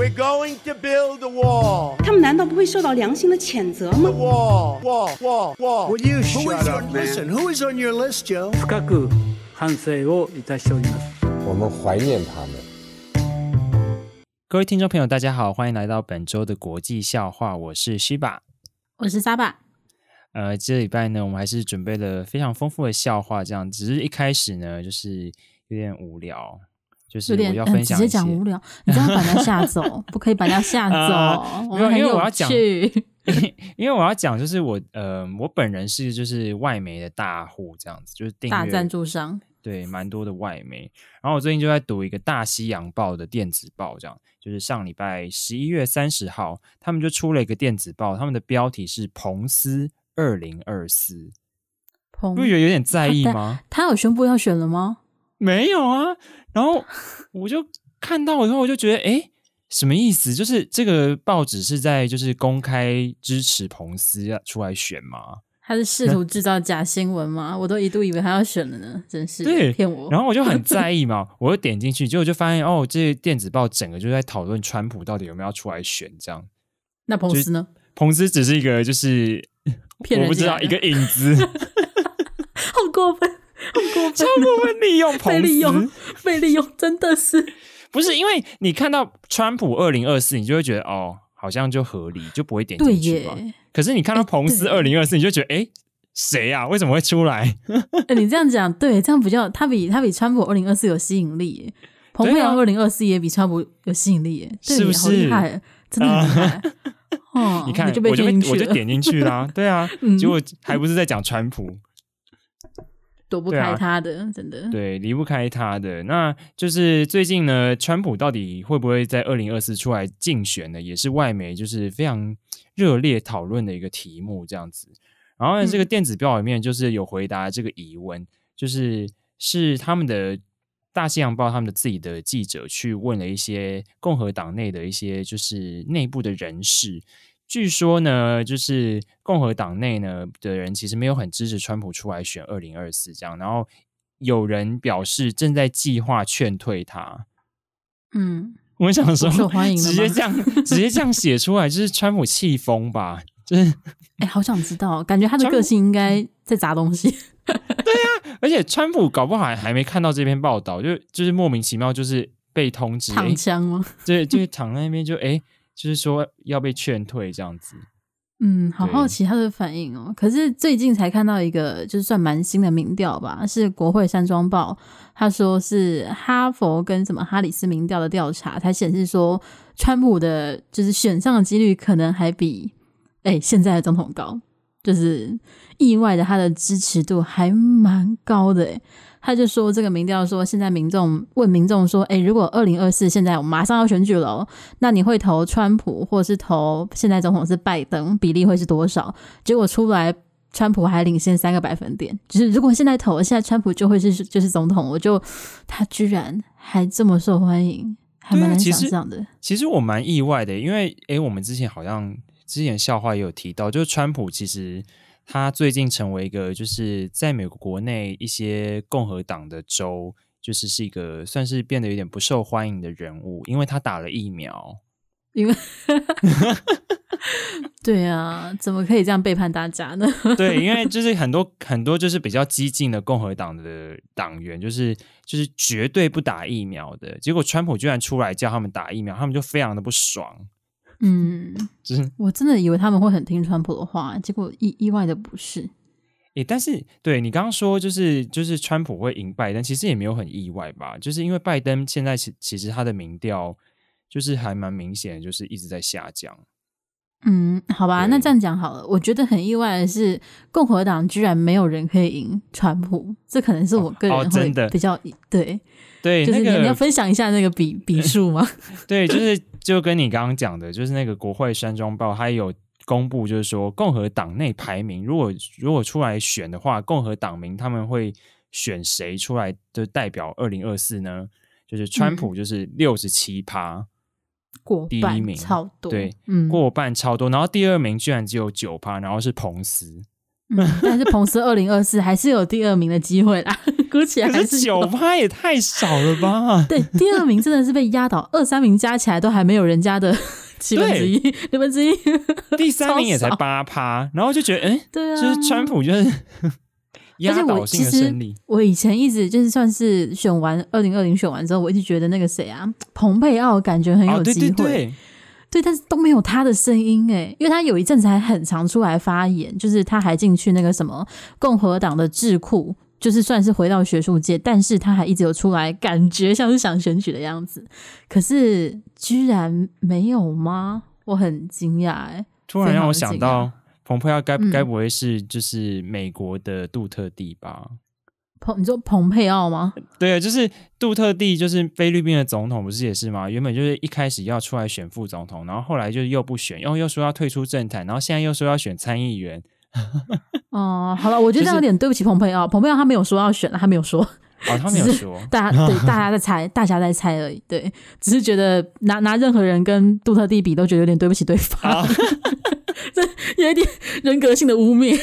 We're going to build a wall. 他们难道不会受到良心的谴责吗 Wall, wall, wall, wall. Would you Who shut is up, on, man? listen, who is on your list, Joe? 深く反省をいたしております。我们怀念他们。各位听众朋友，大家好，欢迎来到本周的国际笑话，我是须把。我是沙爸。呃，这礼拜呢，我们还是准备了非常丰富的笑话，这样只是一开始呢，就是有点无聊， 就是我要分享、呃、直接讲无聊，你这样把人家吓走，不可以把人家吓走。呃、我们很有趣，因为我要讲，因为我要讲，就是我呃，我本人是就是外媒的大户，这样子就是订阅大赞助商，对，蛮多的外媒。然后我最近就在读一个大西洋报的电子报，这样就是上礼拜十一月三十号，他们就出了一个电子报，他们的标题是“彭斯”。二零二四，不觉得有点在意吗？他有宣布要选了吗？没有啊。然后 我就看到以后，我就觉得，哎，什么意思？就是这个报纸是在就是公开支持彭斯要出来选吗？他是试图制造假新闻吗？我都一度以为他要选了呢，真是对骗我。然后我就很在意嘛，我就点进去，结果就发现哦，这电子报整个就在讨论川普到底有没有要出来选这样。那彭斯呢？彭斯只是一个就是。我不知道一个影子，好过分，好过分，超过分利用，被利用，被利用，真的是不是？因为你看到川普二零二四，你就会觉得哦，好像就合理，就不会点进去吧。可是你看到彭斯二零二四，你就觉得哎，谁呀？为什么会出来？哎，你这样讲，对，这样比较，他比他比川普二零二四有吸引力。彭佩奥二零二四也比川普有吸引力，是不是？好厉害，真的很厉害。哦，你看，你就被我就被我就点进去啦，对啊，嗯、结果还不是在讲川普，躲不开他的，啊、真的，对，离不开他的。那就是最近呢，川普到底会不会在二零二四出来竞选呢？也是外媒就是非常热烈讨论的一个题目，这样子。然后呢，这个电子报里面就是有回答这个疑问，嗯、就是是他们的。大西洋报他们的自己的记者去问了一些共和党内的一些就是内部的人士，据说呢，就是共和党内呢的人其实没有很支持川普出来选二零二四这样，然后有人表示正在计划劝退他。嗯，我想说，受欢迎直接这样直接这样写出来，就是川普气疯吧？就是，哎、欸，好想知道，感觉他的个性应该在砸东西。对呀、啊，而且川普搞不好还还没看到这篇报道，就就是莫名其妙就是被通知躺枪吗？对，就是躺在那边就哎，就是说要被劝退这样子。嗯，好好奇他的反应哦。可是最近才看到一个，就是算蛮新的民调吧，是国会山庄报，他说是哈佛跟什么哈里斯民调的调查，才显示说川普的就是选上的几率可能还比哎现在的总统高。就是意外的，他的支持度还蛮高的诶。他就说这个民调说，现在民众问民众说，诶，如果二零二四现在我马上要选举了，那你会投川普，或是投现在总统是拜登，比例会是多少？结果出来，川普还领先三个百分点。就是如果现在投，现在川普就会是就是总统，我就他居然还这么受欢迎，还蛮难想象的。其实，其实我蛮意外的，因为诶，我们之前好像。之前笑话也有提到，就是川普其实他最近成为一个，就是在美国国内一些共和党的州，就是是一个算是变得有点不受欢迎的人物，因为他打了疫苗。因为 对啊，怎么可以这样背叛大家呢？对，因为就是很多很多就是比较激进的共和党的党员，就是就是绝对不打疫苗的，结果川普居然出来叫他们打疫苗，他们就非常的不爽。嗯，就是我真的以为他们会很听川普的话，结果意意外的不是。诶，但是对你刚刚说，就是就是川普会赢拜登，其实也没有很意外吧？就是因为拜登现在其其实他的民调就是还蛮明显，就是一直在下降。嗯，好吧，那这样讲好了。我觉得很意外的是，共和党居然没有人可以赢川普，这可能是我个人会比较、对。对，就是你，那个、你要分享一下那个比比 数吗？对，就是就跟你刚刚讲的，就是那个国会山庄报，它有公布，就是说共和党内排名，如果如果出来选的话，共和党名他们会选谁出来就代表二零二四呢？就是川普就是六十七趴，过第一名超多，对，嗯，过半超多，然后第二名居然只有九趴，然后是彭斯，嗯、但是彭斯二零二四还是有第二名的机会啦。估起来还是九趴也太少了吧？对，第二名真的是被压倒，二三名加起来都还没有人家的 七分之一，六分之一。第三名也才八趴，然后就觉得，哎、欸，对啊，就是川普就是压倒性的胜利。我以前一直就是算是选完二零二零选完之后，我一直觉得那个谁啊，蓬佩奥感觉很有机会。哦对对对对，但是都没有他的声音哎，因为他有一阵子还很常出来发言，就是他还进去那个什么共和党的智库，就是算是回到学术界，但是他还一直有出来，感觉像是想选举的样子，可是居然没有吗？我很惊讶哎，突然让我想到，蓬佩奥该该不会是就是美国的杜特地吧？嗯蓬，你说蓬佩奥吗？对啊，就是杜特地，就是菲律宾的总统，不是也是吗？原本就是一开始要出来选副总统，然后后来就又不选，然后又说要退出政坛，然后现在又说要选参议员。哦、呃，好了，我觉得这样有点对不起彭佩奥。彭佩奥他没有说要选，他没有说，哦，他 没有说，大家对 大家在猜，大家在猜而已。对，只是觉得拿拿任何人跟杜特地比，都觉得有点对不起对方。这有一点人格性的污蔑，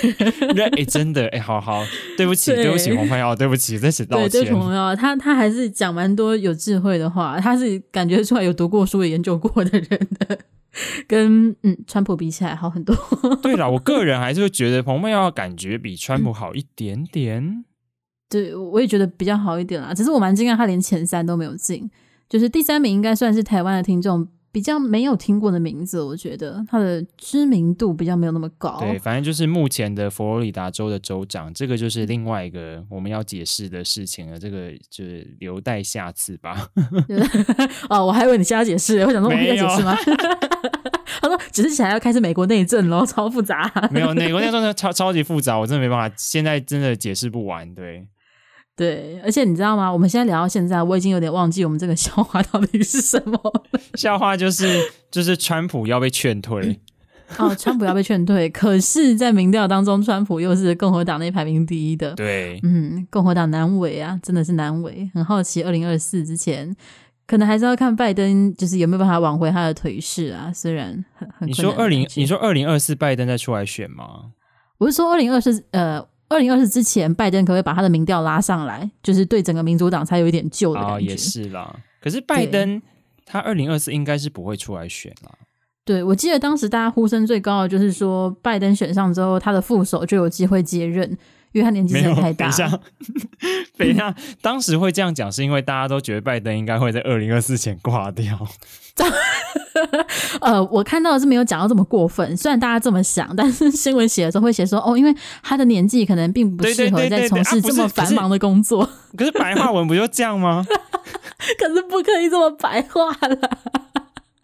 哎、欸，真的，哎、欸，好好，对不起，对，对不起，洪朋友，对不起，再次道歉。对，对，朋友，他他还是讲蛮多有智慧的话，他是感觉出来有读过书、研究过的人的，跟嗯，川普比起来好很多。对啦，我个人还是会觉得彭佩奥感觉比川普好一点点。嗯、对，我也觉得比较好一点啦。只是我蛮惊讶，他连前三都没有进，就是第三名应该算是台湾的听众。比较没有听过的名字，我觉得它的知名度比较没有那么高。对，反正就是目前的佛罗里达州的州长，这个就是另外一个我们要解释的事情了。这个就是留待下次吧。哦，我还以为你现在要解释，我想说我们要解释吗？他说只是想要开始美国内政咯，超复杂。没有，美国内政超超级复杂，我真的没办法，现在真的解释不完。对。对，而且你知道吗？我们现在聊到现在，我已经有点忘记我们这个笑话到底是什么。笑话就是就是川普要被劝退。哦，川普要被劝退，可是，在民调当中，川普又是共和党内排名第一的。对，嗯，共和党难为啊，真的是难为。很好奇，二零二四之前，可能还是要看拜登，就是有没有办法挽回他的颓势啊。虽然很很，你说二零，你说二零二四拜登再出来选吗？我是说二零二四，呃。二零二四之前，拜登可不可以把他的民调拉上来？就是对整个民主党才有一点救的感觉。哦，也是啦。可是拜登他二零二四应该是不会出来选啦。对，我记得当时大家呼声最高的就是说，拜登选上之后，他的副手就有机会接任，因为他年纪真的太大。等一下，等一下，当时会这样讲，是因为大家都觉得拜登应该会在二零二四前挂掉。呃，我看到的是没有讲到这么过分，虽然大家这么想，但是新闻写的时候会写说，哦，因为他的年纪可能并不适合再从事这么繁忙的工作。可是白话文不就这样吗？可是不可以这么白话了，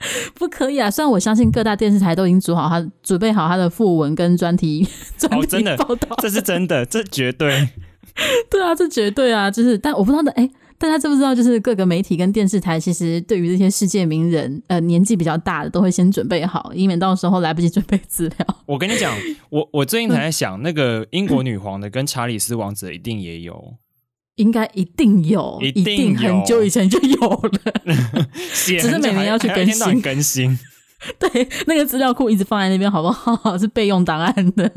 不可以啊！虽然我相信各大电视台都已经组好他准备好他的副文跟专题，专题报道，哦，真的，这是真的，这绝对，对啊，这绝对啊，就是，但我不知道的，哎。大家知不知道，就是各个媒体跟电视台，其实对于这些世界名人，呃，年纪比较大的，都会先准备好，以免到时候来不及准备资料。我跟你讲，我我最近才在想，那个英国女皇的跟查理斯王子一定也有，应该一定有，一定很久以前就有了，只是每年要去更新更新。对，那个资料库一直放在那边，好不好？是备用档案的。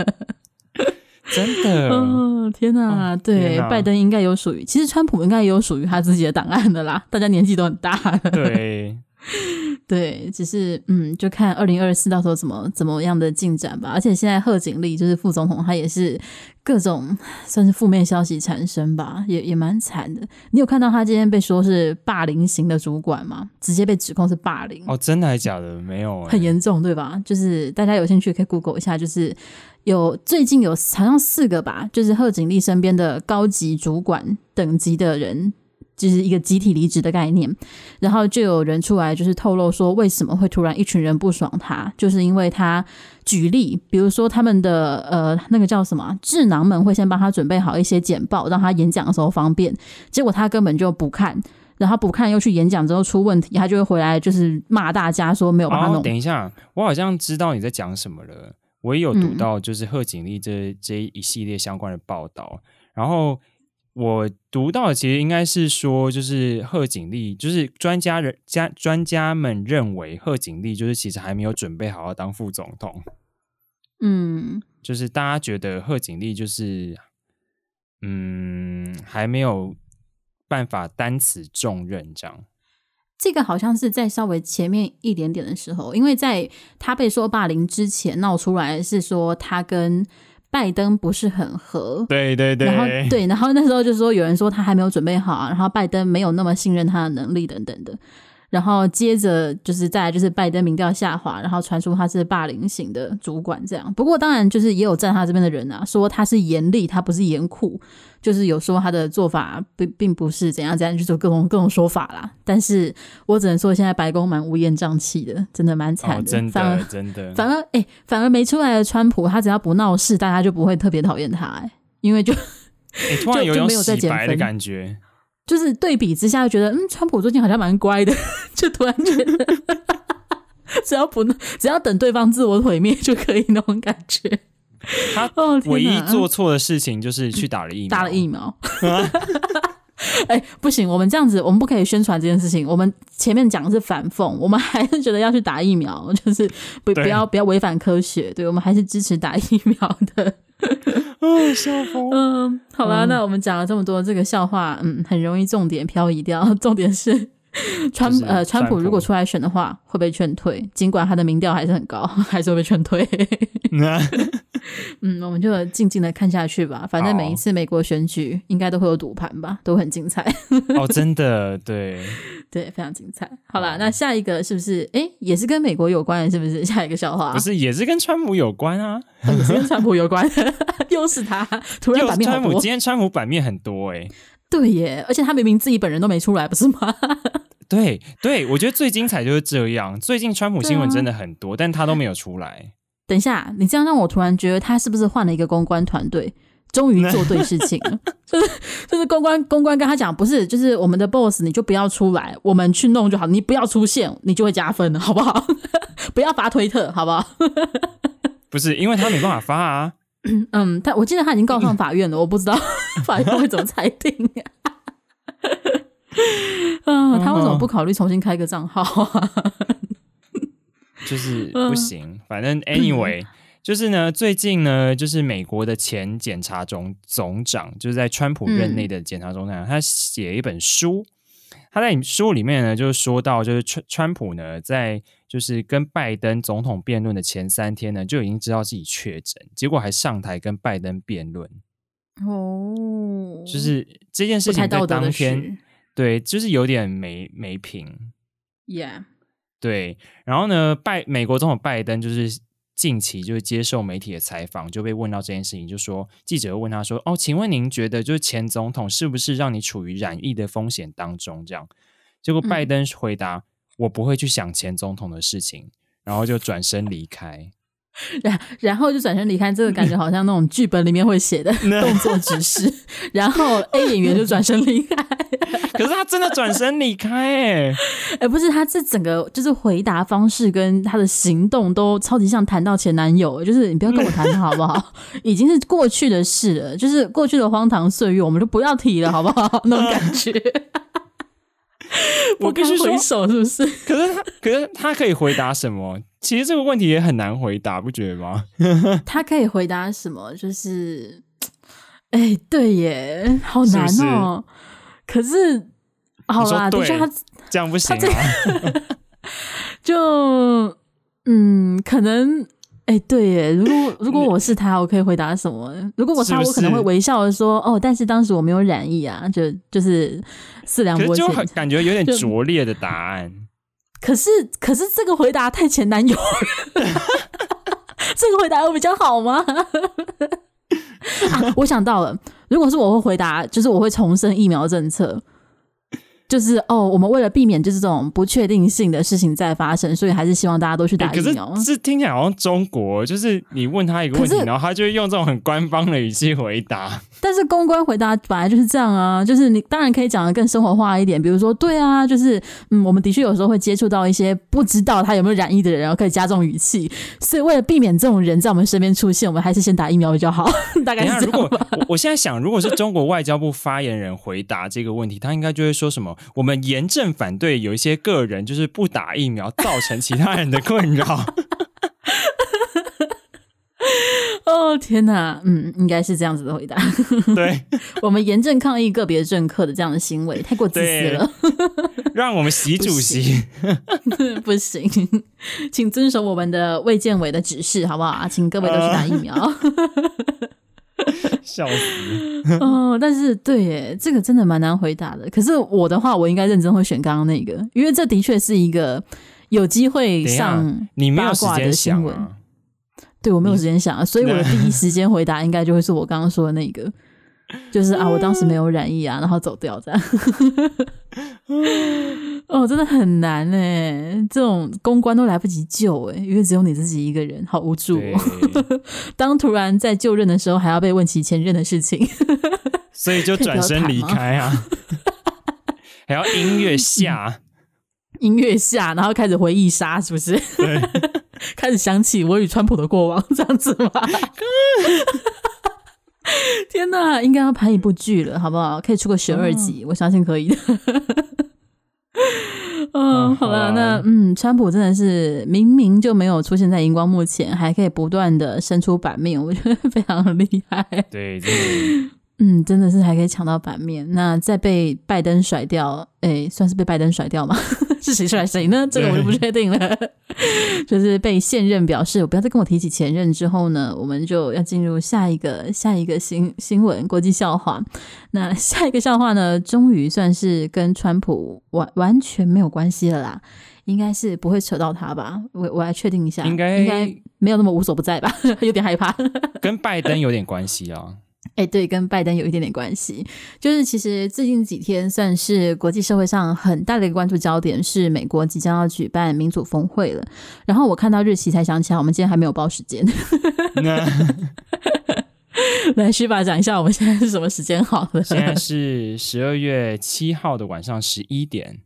真的，哦天哪！哦、对天哪，拜登应该有属于，其实川普应该也有属于他自己的档案的啦。大家年纪都很大了，对 对，只是嗯，就看二零二四到时候怎么怎么样的进展吧。而且现在贺锦丽就是副总统，他也是各种算是负面消息产生吧，也也蛮惨的。你有看到他今天被说是霸凌型的主管吗？直接被指控是霸凌哦，真的还假的？没有、欸，很严重对吧？就是大家有兴趣可以 Google 一下，就是。有最近有好像四个吧，就是贺锦丽身边的高级主管等级的人，就是一个集体离职的概念。然后就有人出来就是透露说，为什么会突然一群人不爽他，就是因为他举例，比如说他们的呃那个叫什么智囊们会先帮他准备好一些简报，让他演讲的时候方便。结果他根本就不看，然后不看又去演讲之后出问题，他就会回来就是骂大家说没有帮他弄。哦，等一下，我好像知道你在讲什么了。我也有读到，就是贺锦丽这这一系列相关的报道，嗯、然后我读到的其实应该是说，就是贺锦丽，就是专家人家专家们认为贺锦丽就是其实还没有准备好要当副总统，嗯，就是大家觉得贺锦丽就是嗯，还没有办法担此重任，这样。这个好像是在稍微前面一点点的时候，因为在他被说霸凌之前闹出来是说他跟拜登不是很合，对对对，然后对，然后那时候就说有人说他还没有准备好，然后拜登没有那么信任他的能力等等的。然后接着就是再来就是拜登民调下滑，然后传出他是霸凌型的主管这样。不过当然就是也有站他这边的人啊，说他是严厉，他不是严酷，就是有说他的做法并并不是怎样怎样，就各种各种说法啦。但是我只能说现在白宫蛮乌烟瘴气的，真的蛮惨的。哦、真的反而真的，反而哎，反而没出来的川普，他只要不闹事，大家就不会特别讨厌他哎，因为就突然有种就没有在洗白的感觉。就是对比之下，就觉得嗯，川普最近好像蛮乖的，就突然觉得，只要不只要等对方自我毁灭就可以那种感觉。他唯一做错的事情就是去打了疫苗，打了疫苗。哎、欸，不行，我们这样子，我们不可以宣传这件事情。我们前面讲的是反讽，我们还是觉得要去打疫苗，就是不不要不要违反科学。对，我们还是支持打疫苗的。哦，笑疯。嗯，好吧，嗯、那我们讲了这么多这个笑话，嗯，很容易重点漂移掉。重点是 川呃川普如果出来选的话，会被劝退，尽管他的民调还是很高，还是会被劝退。嗯，我们就静静的看下去吧。反正每一次美国选举应该都会有赌盘吧，都很精彩。哦，真的，对对，非常精彩。好啦，那下一个是不是？哎，也是跟美国有关的，是不是？下一个笑话不是，也是跟川普有关啊？哦、也是跟川普有关，又是他。突然版面好多。今天川普版面很多哎。对耶，而且他明明自己本人都没出来，不是吗？对对，我觉得最精彩就是这样。最近川普新闻真的很多，啊、但他都没有出来。等一下，你这样让我突然觉得他是不是换了一个公关团队，终于做对事情了？就是就是公关公关跟他讲，不是，就是我们的 boss，你就不要出来，我们去弄就好，你不要出现，你就会加分了，好不好？不要发推特，好不好？不是，因为他没办法发啊。嗯，他我记得他已经告上法院了，我不知道 法院会怎么裁定啊。嗯，他为什么不考虑重新开个账号啊？就是不行，反正 anyway，就是呢，最近呢，就是美国的前检察总总长，就是在川普任内的检察总长，他写一本书，他在书里面呢，就是说到，就是川川普呢，在就是跟拜登总统辩论的前三天呢，就已经知道自己确诊，结果还上台跟拜登辩论。哦，就是这件事情在当天，对，就是有点没没品。Yeah。对，然后呢，拜美国总统拜登就是近期就是接受媒体的采访，就被问到这件事情，就说记者问他说：“哦，请问您觉得就是前总统是不是让你处于染疫的风险当中？”这样，结果拜登回答：“嗯、我不会去想前总统的事情。”然后就转身离开。然然后就转身离开，这个感觉好像那种剧本里面会写的 动作指示。然后 A 演员就转身离开，可是他真的转身离开哎哎，不是他这整个就是回答方式跟他的行动都超级像谈到前男友，就是你不要跟我谈好不好？已经是过去的事了，就是过去的荒唐岁月，我们就不要提了好不好？那种感觉。我必须回首是不是？可是他，可是他可以回答什么？其实这个问题也很难回答，不觉得吗？他可以回答什么？就是，哎、欸，对耶，好难哦、喔。是是可是，好啦，的确他这样不行啊。就，嗯，可能。哎、欸，对耶，如果 如果我是他，我可以回答什么？如果我是他，我可能会微笑的说：“哦，但是当时我没有染疫啊。”就就是四两拨千，就感觉有点拙劣的答案。可是，可是这个回答太前男友了，这个回答有比较好吗？啊，我想到了，如果是我会回答，就是我会重申疫苗政策。就是哦，我们为了避免就是这种不确定性的事情再发生，所以还是希望大家都去打疫苗。欸、可是，是听起来好像中国，就是你问他一个问题，然后他就会用这种很官方的语气回答。但是公关回答本来就是这样啊，就是你当然可以讲的更生活化一点，比如说，对啊，就是嗯，我们的确有时候会接触到一些不知道他有没有染疫的人，然后可以加重语气。所以为了避免这种人在我们身边出现，我们还是先打疫苗比较好。大概是这样吧。如果我，我现在想，如果是中国外交部发言人回答这个问题，他应该就会说什么？我们严正反对有一些个人就是不打疫苗造成其他人的困扰。哦天哪，嗯，应该是这样子的回答。对，我们严正抗议个别政客的这样的行为，太过自私了。让我们习主席 不行，请遵守我们的卫健委的指示，好不好啊？请各位都去打疫苗。笑死！哦，但是对耶，这个真的蛮难回答的。可是我的话，我应该认真会选刚刚那个，因为这的确是一个有机会上八卦的新闻。对，我没有时间想啊，所以我的第一时间回答应该就会是我刚刚说的那个，就是啊，我当时没有染疫啊，然后走掉这样。哦，真的很难哎，这种公关都来不及救哎，因为只有你自己一个人，好无助哦。当突然在就任的时候，还要被问起前任的事情，所以就转身离开啊，还要音乐下，音乐下，然后开始回忆杀，是不是？对。开始想起我与川普的过往，这样子吗？天哪，应该要拍一部剧了，好不好？可以出个十二集，嗯、我相信可以的。嗯，好了，那嗯，川普真的是明明就没有出现在荧光幕前，还可以不断的伸出版面，我觉得非常厉害。对，对。嗯，真的是还可以抢到版面，那再被拜登甩掉，诶，算是被拜登甩掉吗？是谁甩谁呢？这个我就不确定了。就是被现任表示，不要再跟我提起前任之后呢，我们就要进入下一个下一个新新闻国际笑话。那下一个笑话呢，终于算是跟川普完完全没有关系了啦，应该是不会扯到他吧？我我来确定一下，应该应该没有那么无所不在吧？有点害怕，跟拜登有点关系啊。哎，对，跟拜登有一点点关系。就是其实最近几天算是国际社会上很大的一个关注焦点，是美国即将要举办民主峰会了。然后我看到日期才想起来，我们今天还没有报时间。来，徐爸讲一下，我们现在是什么时间好了？现在是十二月七号的晚上十一点。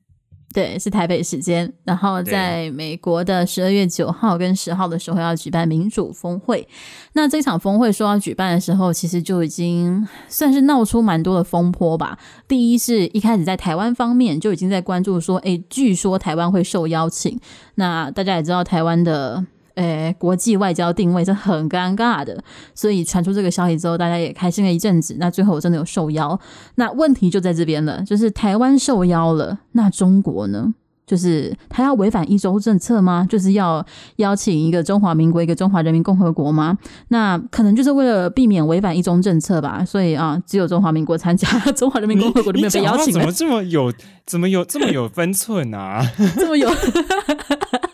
对，是台北时间。然后在美国的十二月九号跟十号的时候要举办民主峰会。那这场峰会说要举办的时候，其实就已经算是闹出蛮多的风波吧。第一是一开始在台湾方面就已经在关注说，诶，据说台湾会受邀请。那大家也知道台湾的。诶，国际外交定位是很尴尬的，所以传出这个消息之后，大家也开心了一阵子。那最后我真的有受邀，那问题就在这边了，就是台湾受邀了，那中国呢？就是他要违反一中政策吗？就是要邀请一个中华民国，一个中华人民共和国吗？那可能就是为了避免违反一中政策吧。所以啊，只有中华民国参加，中华人民共和国就没有被邀请。怎么这么有？怎么有这么有分寸啊？这么有。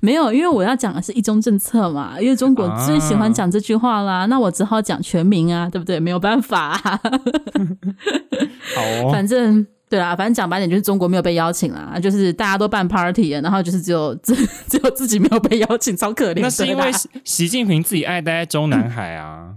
没有，因为我要讲的是一中政策嘛，因为中国最喜欢讲这句话啦，啊、那我只好讲全民啊，对不对？没有办法、啊，好哦，反正对啊，反正讲白点就是中国没有被邀请啦，就是大家都办 party 了，然后就是只有只 只有自己没有被邀请，超可怜。那是因为习近平自己爱待在中南海啊。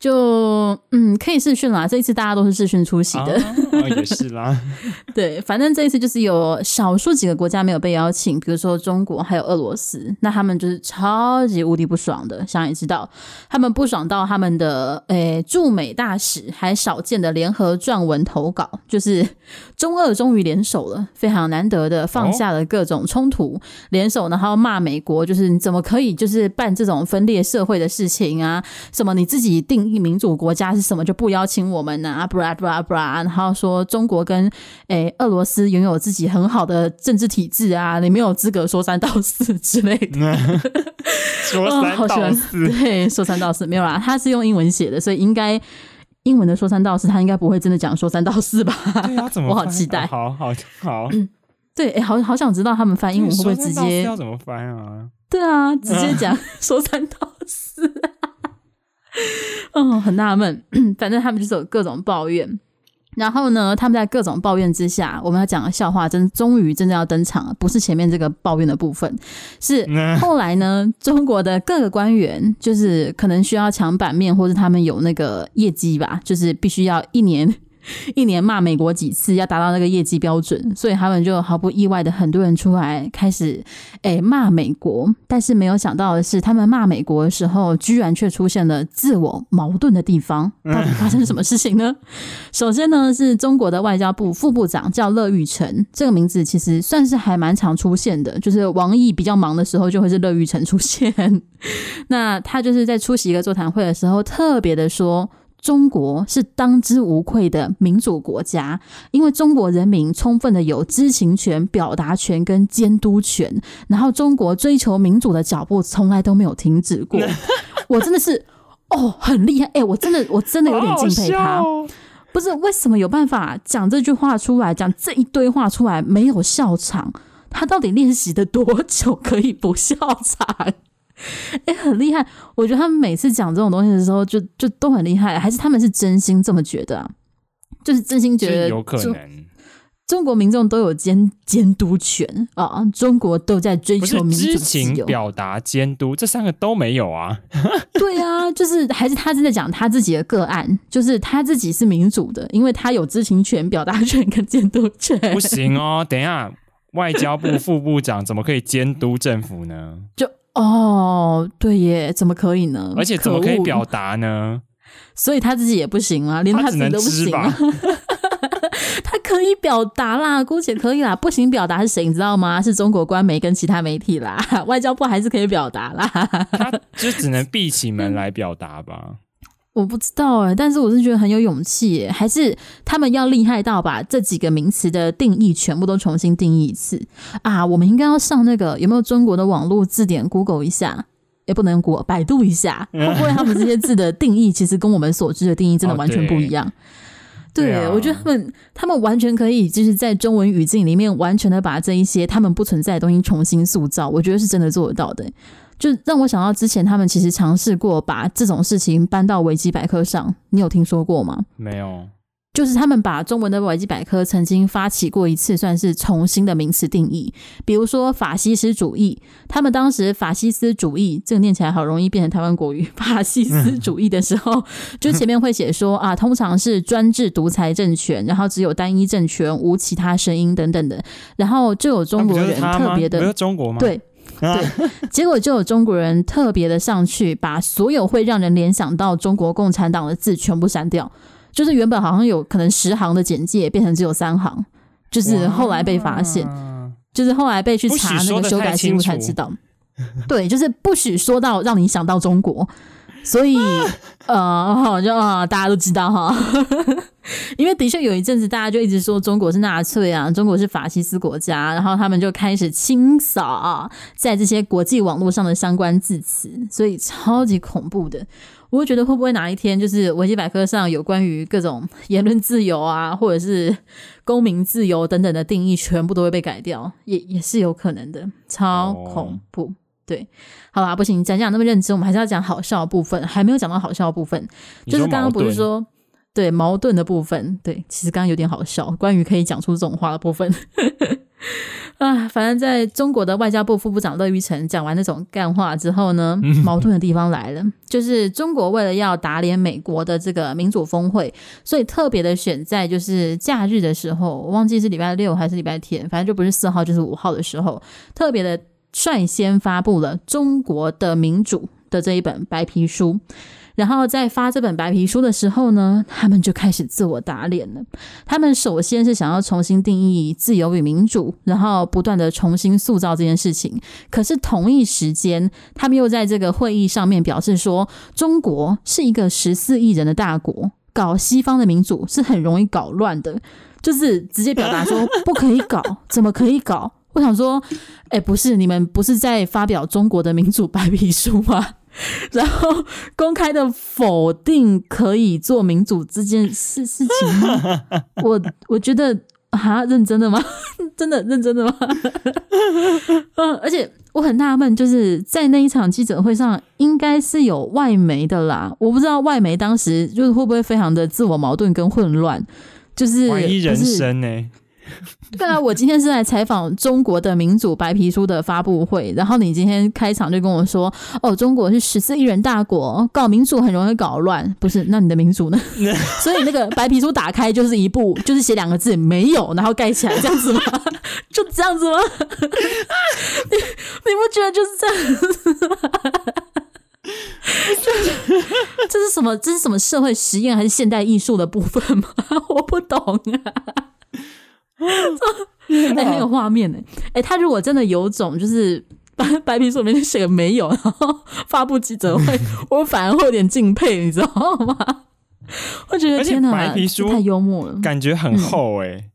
就嗯，可以试训啦。这一次大家都是试训出席的，哦，也是啦。对，反正这一次就是有少数几个国家没有被邀请，比如说中国还有俄罗斯，那他们就是超级无敌不爽的。想也知道，他们不爽到他们的诶驻美大使还少见的联合撰文投稿，就是 中俄终于联手了，非常难得的放下了各种冲突，联手然后骂美国，就是你怎么可以就是办这种分裂社会的事情啊？什么你自己定。民主国家是什么就不邀请我们呢？啊，布拉布拉布拉，然后说中国跟诶俄罗斯拥有自己很好的政治体制啊，你没有资格说三道四之类的。说三道四，哦、对，说三道四没有啦，他是用英文写的，所以应该英文的说三道四，他应该不会真的讲说三道四吧？对啊，怎么？我好期待，好好好，嗯，对，哎，好好想知道他们翻英文会不会直接要怎么翻啊？对啊，直接讲 说三道四。嗯，很纳闷，反正他们就是有各种抱怨。然后呢，他们在各种抱怨之下，我们要讲的笑话真终于真的要登场了。不是前面这个抱怨的部分，是后来呢，中国的各个官员就是可能需要抢版面，或者他们有那个业绩吧，就是必须要一年 一年骂美国几次，要达到那个业绩标准，所以他们就毫不意外的很多人出来开始诶骂美国。但是没有想到的是，他们骂美国的时候，居然却出现了自我矛盾的地方。到底发生什么事情呢？首先呢，是中国的外交部副部长叫乐玉成，这个名字其实算是还蛮常出现的，就是王毅比较忙的时候，就会是乐玉成出现。那他就是在出席一个座谈会的时候，特别的说。中国是当之无愧的民主国家，因为中国人民充分的有知情权、表达权跟监督权。然后，中国追求民主的脚步从来都没有停止过。我真的是哦，很厉害！哎、欸，我真的，我真的有点敬佩他。不是为什么有办法讲这句话出来，讲这一堆话出来没有笑场？他到底练习的多久可以不笑场？哎、欸，很厉害！我觉得他们每次讲这种东西的时候就，就就都很厉害，还是他们是真心这么觉得啊？就是真心觉得，有可能中国民众都有监监督权啊，中国都在追求民主表达、监督这三个都没有啊？对啊，就是还是他是在讲他自己的个案，就是他自己是民主的，因为他有知情权、表达权跟监督权。不行哦，等一下，外交部副部长怎么可以监督政府呢？就。哦，对耶，怎么可以呢？而且怎么可以表达呢？所以他自己也不行啊，连他自己都不行啊。他可以表达啦，姑且可以啦。不行表达是谁？你知道吗？是中国官媒跟其他媒体啦。外交部还是可以表达啦。他就只能闭起门来 表达吧。我不知道哎，但是我是觉得很有勇气耶，还是他们要厉害到把这几个名词的定义全部都重新定义一次啊？我们应该要上那个有没有中国的网络字典，Google 一下，也不能 Google，百度一下，会不会他们这些字的定义其实跟我们所知的定义真的完全不一样？哦、对，对啊、我觉得他们他们完全可以就是在中文语境里面完全的把这一些他们不存在的东西重新塑造，我觉得是真的做得到的。就让我想到之前他们其实尝试过把这种事情搬到维基百科上，你有听说过吗？没有。就是他们把中文的维基百科曾经发起过一次，算是重新的名词定义。比如说法西斯主义，他们当时法西斯主义这个念起来好容易变成台湾国语。法西斯主义的时候，就前面会写说啊，通常是专制独裁政权，然后只有单一政权，无其他声音等等的。然后就有中国人特别的，中国吗？对。对，结果就有中国人特别的上去，把所有会让人联想到中国共产党的字全部删掉。就是原本好像有可能十行的简介，变成只有三行。就是后来被发现，就是后来被去查那个修改记录才知道。对，就是不许说到让你想到中国。所以，呃，就啊，大家都知道哈。因为的确有一阵子，大家就一直说中国是纳粹啊，中国是法西斯国家，然后他们就开始清扫啊，在这些国际网络上的相关字词，所以超级恐怖的。我会觉得会不会哪一天，就是维基百科上有关于各种言论自由啊，或者是公民自由等等的定义，全部都会被改掉，也也是有可能的，超恐怖。对，好啦，不行，讲讲那么认真，我们还是要讲好笑的部分，还没有讲到好笑的部分，就是刚刚不是说。对矛盾的部分，对，其实刚刚有点好笑。关于可以讲出这种话的部分，啊，反正在中国的外交部副部长乐玉成讲完那种干话之后呢，矛盾的地方来了，就是中国为了要打脸美国的这个民主峰会，所以特别的选在就是假日的时候，我忘记是礼拜六还是礼拜天，反正就不是四号就是五号的时候，特别的率先发布了中国的民主的这一本白皮书。然后在发这本白皮书的时候呢，他们就开始自我打脸了。他们首先是想要重新定义自由与民主，然后不断的重新塑造这件事情。可是同一时间，他们又在这个会议上面表示说，中国是一个十四亿人的大国，搞西方的民主是很容易搞乱的，就是直接表达说 不可以搞，怎么可以搞？我想说，哎，不是，你们不是在发表中国的民主白皮书吗？然后公开的否定可以做民主这件事事情吗？我我觉得啊，认真的吗？真的认真的吗？嗯，而且我很纳闷，就是在那一场记者会上，应该是有外媒的啦。我不知道外媒当时就是会不会非常的自我矛盾跟混乱，就是怀疑人生呢、欸？对啊，我今天是来采访中国的民主白皮书的发布会，然后你今天开场就跟我说，哦，中国是十四亿人大国，搞民主很容易搞乱，不是？那你的民主呢？所以那个白皮书打开就是一部，就是写两个字没有，然后盖起来这样子吗？就这样子吗？你你不觉得就是这样子吗？这是什么？这是什么社会实验还是现代艺术的部分吗？我不懂啊。哎，很有 画面呢。哎，他如果真的有种，就是白 白皮书里面写个没有，然后发布记者会，我反而会有点敬佩，你知道吗？我觉得天哪，白皮书太幽默了，感觉很厚哎、嗯。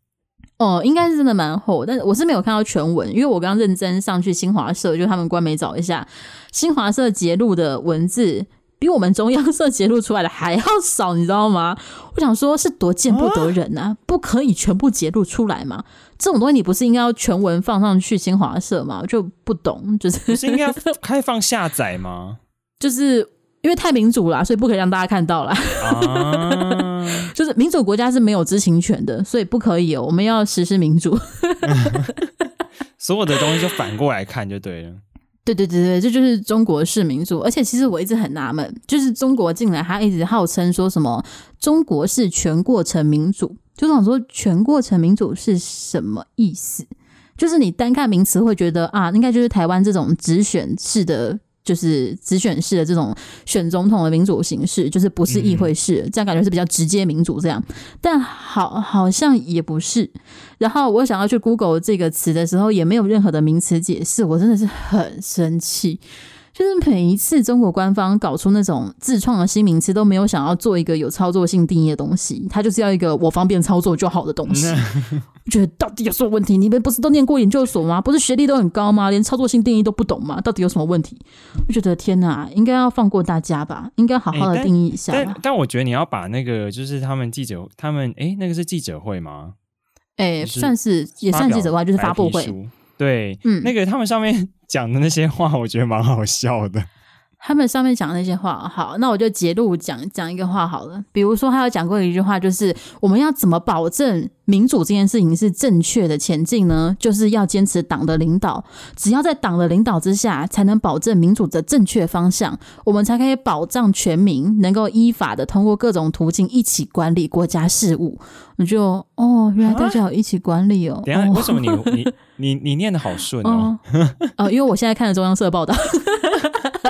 哦，应该是真的蛮厚，但是我是没有看到全文，因为我刚认真上去新华社，就他们官媒找一下，新华社截录的文字。比我们中央社揭露出来的还要少，你知道吗？我想说，是多见不得人呐、啊，不可以全部揭露出来吗？这种东西你不是应该要全文放上去新华社吗？我就不懂，就是不是应该要 开放下载吗？就是因为太民主了，所以不可以让大家看到了。啊、就是民主国家是没有知情权的，所以不可以哦。我们要实施民主，所有的东西就反过来看就对了。对对对对，这就是中国式民主。而且其实我一直很纳闷，就是中国进来，他一直号称说什么中国是全过程民主，就是想说全过程民主是什么意思？就是你单看名词会觉得啊，应该就是台湾这种直选式的。就是直选式的这种选总统的民主形式，就是不是议会式，嗯、这样感觉是比较直接民主这样，但好好像也不是。然后我想要去 Google 这个词的时候，也没有任何的名词解释，我真的是很生气。就是每一次中国官方搞出那种自创的新名词，都没有想要做一个有操作性定义的东西，他就是要一个我方便操作就好的东西。我觉得到底有什么问题？你们不是都念过研究所吗？不是学历都很高吗？连操作性定义都不懂吗？到底有什么问题？我觉得天哪，应该要放过大家吧，应该好好的定义一下。欸、但但，但我觉得你要把那个就是他们记者他们哎、欸，那个是记者会吗？哎、欸，算是也算记者会，就是发布会。对，嗯，那个他们上面讲的那些话，我觉得蛮好笑的。他们上面讲的那些话，好，那我就截录讲讲一个话好了。比如说，他有讲过一句话，就是我们要怎么保证民主这件事情是正确的前进呢？就是要坚持党的领导，只要在党的领导之下，才能保证民主的正确方向，我们才可以保障全民能够依法的通过各种途径一起管理国家事务。我就哦，原来大家要一起管理哦。等下，为什么你你你你念的好顺 哦？哦，因为我现在看了中央社报道。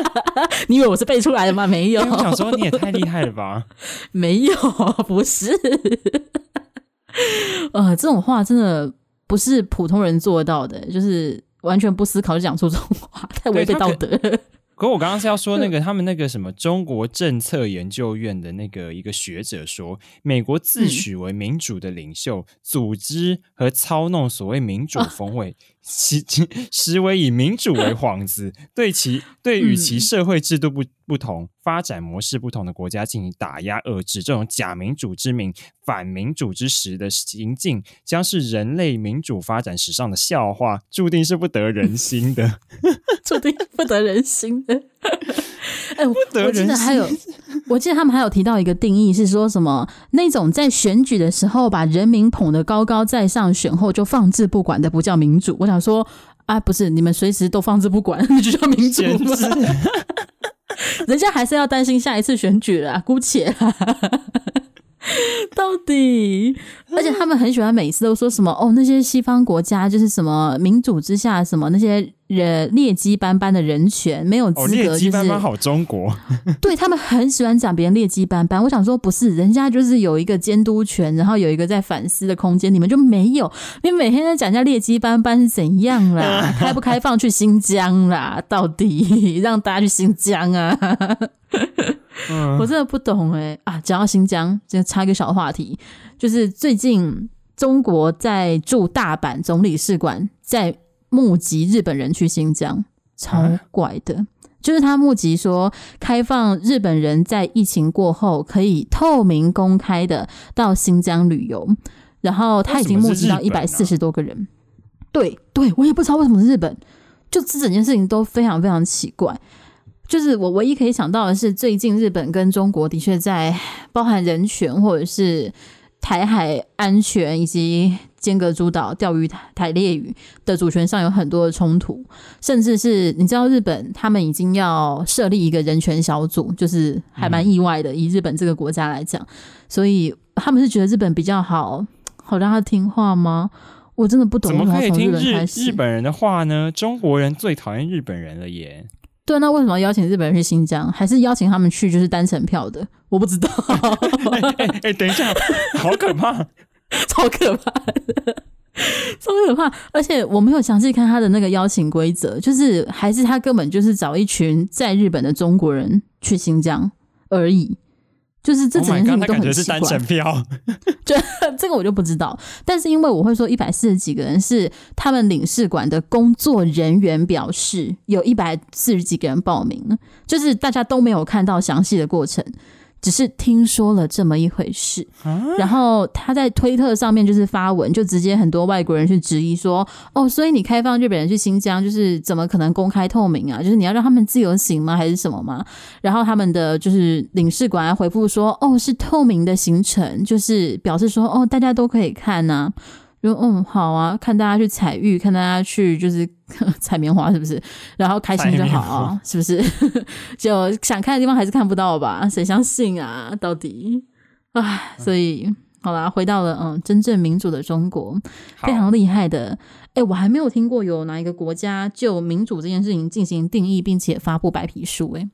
你以为我是背出来的吗？没有。我想说你也太厉害了吧？没有，不是。呃，这种话真的不是普通人做到的，就是完全不思考就讲出这种话，太违背道德。可我刚刚是要说那个他们那个什么中国政策研究院的那个一个学者说，美国自诩为民主的领袖，组织和操弄所谓民主峰会。啊其其实为以民主为幌子，对其对与其社会制度不不同、嗯、发展模式不同的国家进行打压遏制，这种假民主之名、反民主之实的行径，将是人类民主发展史上的笑话，注定是不得人心的，注定不得人心的。哎，不得人心。我记得还有，我记得他们还有提到一个定义，是说什么那种在选举的时候把人民捧得高高在上，选后就放置不管的，不叫民主。我想说啊，不是你们随时都放置不管，那就叫民主吗？人家还是要担心下一次选举啦，姑且啦。到底，而且他们很喜欢每次都说什么哦，那些西方国家就是什么民主之下什么那些人劣迹斑斑的人权没有资格，就是，劣迹斑斑好中国，对他们很喜欢讲别人劣迹斑斑。我想说不是，人家就是有一个监督权，然后有一个在反思的空间，你们就没有。你每天在讲人家劣迹斑斑是怎样啦？开不开放去新疆啦？到底让大家去新疆啊？我真的不懂哎、欸、啊！讲到新疆，就插一个小话题，就是最近中国在驻大阪总领事馆在募集日本人去新疆，超怪的。就是他募集说，开放日本人在疫情过后可以透明公开的到新疆旅游，然后他已经募集到一百四十多个人。对对，我也不知道为什么是日本，就这整件事情都非常非常奇怪。就是我唯一可以想到的是，最近日本跟中国的确在包含人权或者是台海安全以及尖阁诸岛、钓鱼台列屿的主权上有很多的冲突，甚至是你知道日本他们已经要设立一个人权小组，就是还蛮意外的，嗯、以日本这个国家来讲，所以他们是觉得日本比较好，好让他听话吗？我真的不懂，怎么可以听日日本人的话呢？中国人最讨厌日本人了耶。对，那为什么邀请日本人去新疆？还是邀请他们去就是单程票的？我不知道。哎哎哎，等一下，好可怕，超可怕的，超可怕！而且我没有详细看他的那个邀请规则，就是还是他根本就是找一群在日本的中国人去新疆而已。就是这整件事情都很奇怪。Oh、God, 是单程票，就这个我就不知道。但是因为我会说一百四十几个人是他们领事馆的工作人员表示，有一百四十几个人报名，就是大家都没有看到详细的过程。只是听说了这么一回事，啊、然后他在推特上面就是发文，就直接很多外国人去质疑说：“哦，所以你开放日本人去新疆，就是怎么可能公开透明啊？就是你要让他们自由行吗？还是什么吗？”然后他们的就是领事馆回复说：“哦，是透明的行程，就是表示说哦，大家都可以看呐、啊。”就嗯好啊，看大家去采玉，看大家去就是 采棉花，是不是？然后开心就好啊，是不是？就想看的地方还是看不到吧？谁相信啊？到底唉，所以、嗯、好啦，回到了嗯，真正民主的中国，非常厉害的。哎，我还没有听过有哪一个国家就民主这件事情进行定义，并且发布白皮书。哎，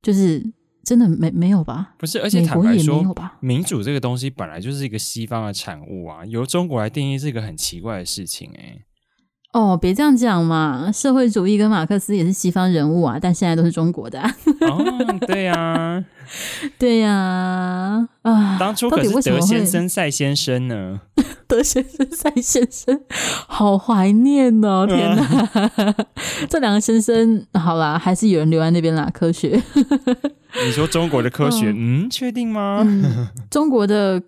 就是。真的没没有吧？不是，而且坦白说，民主这个东西本来就是一个西方的产物啊，由中国来定义是一个很奇怪的事情哎、欸。哦，别这样讲嘛，社会主义跟马克思也是西方人物啊，但现在都是中国的、啊。哦，对呀、啊，对呀、啊，啊，当初可是德先生、赛先生呢？德先生、赛先生，好怀念哦！天哪，嗯、这两个先生，好啦，还是有人留在那边啦。科学，你说中国的科学，嗯，确定吗、嗯？中国的，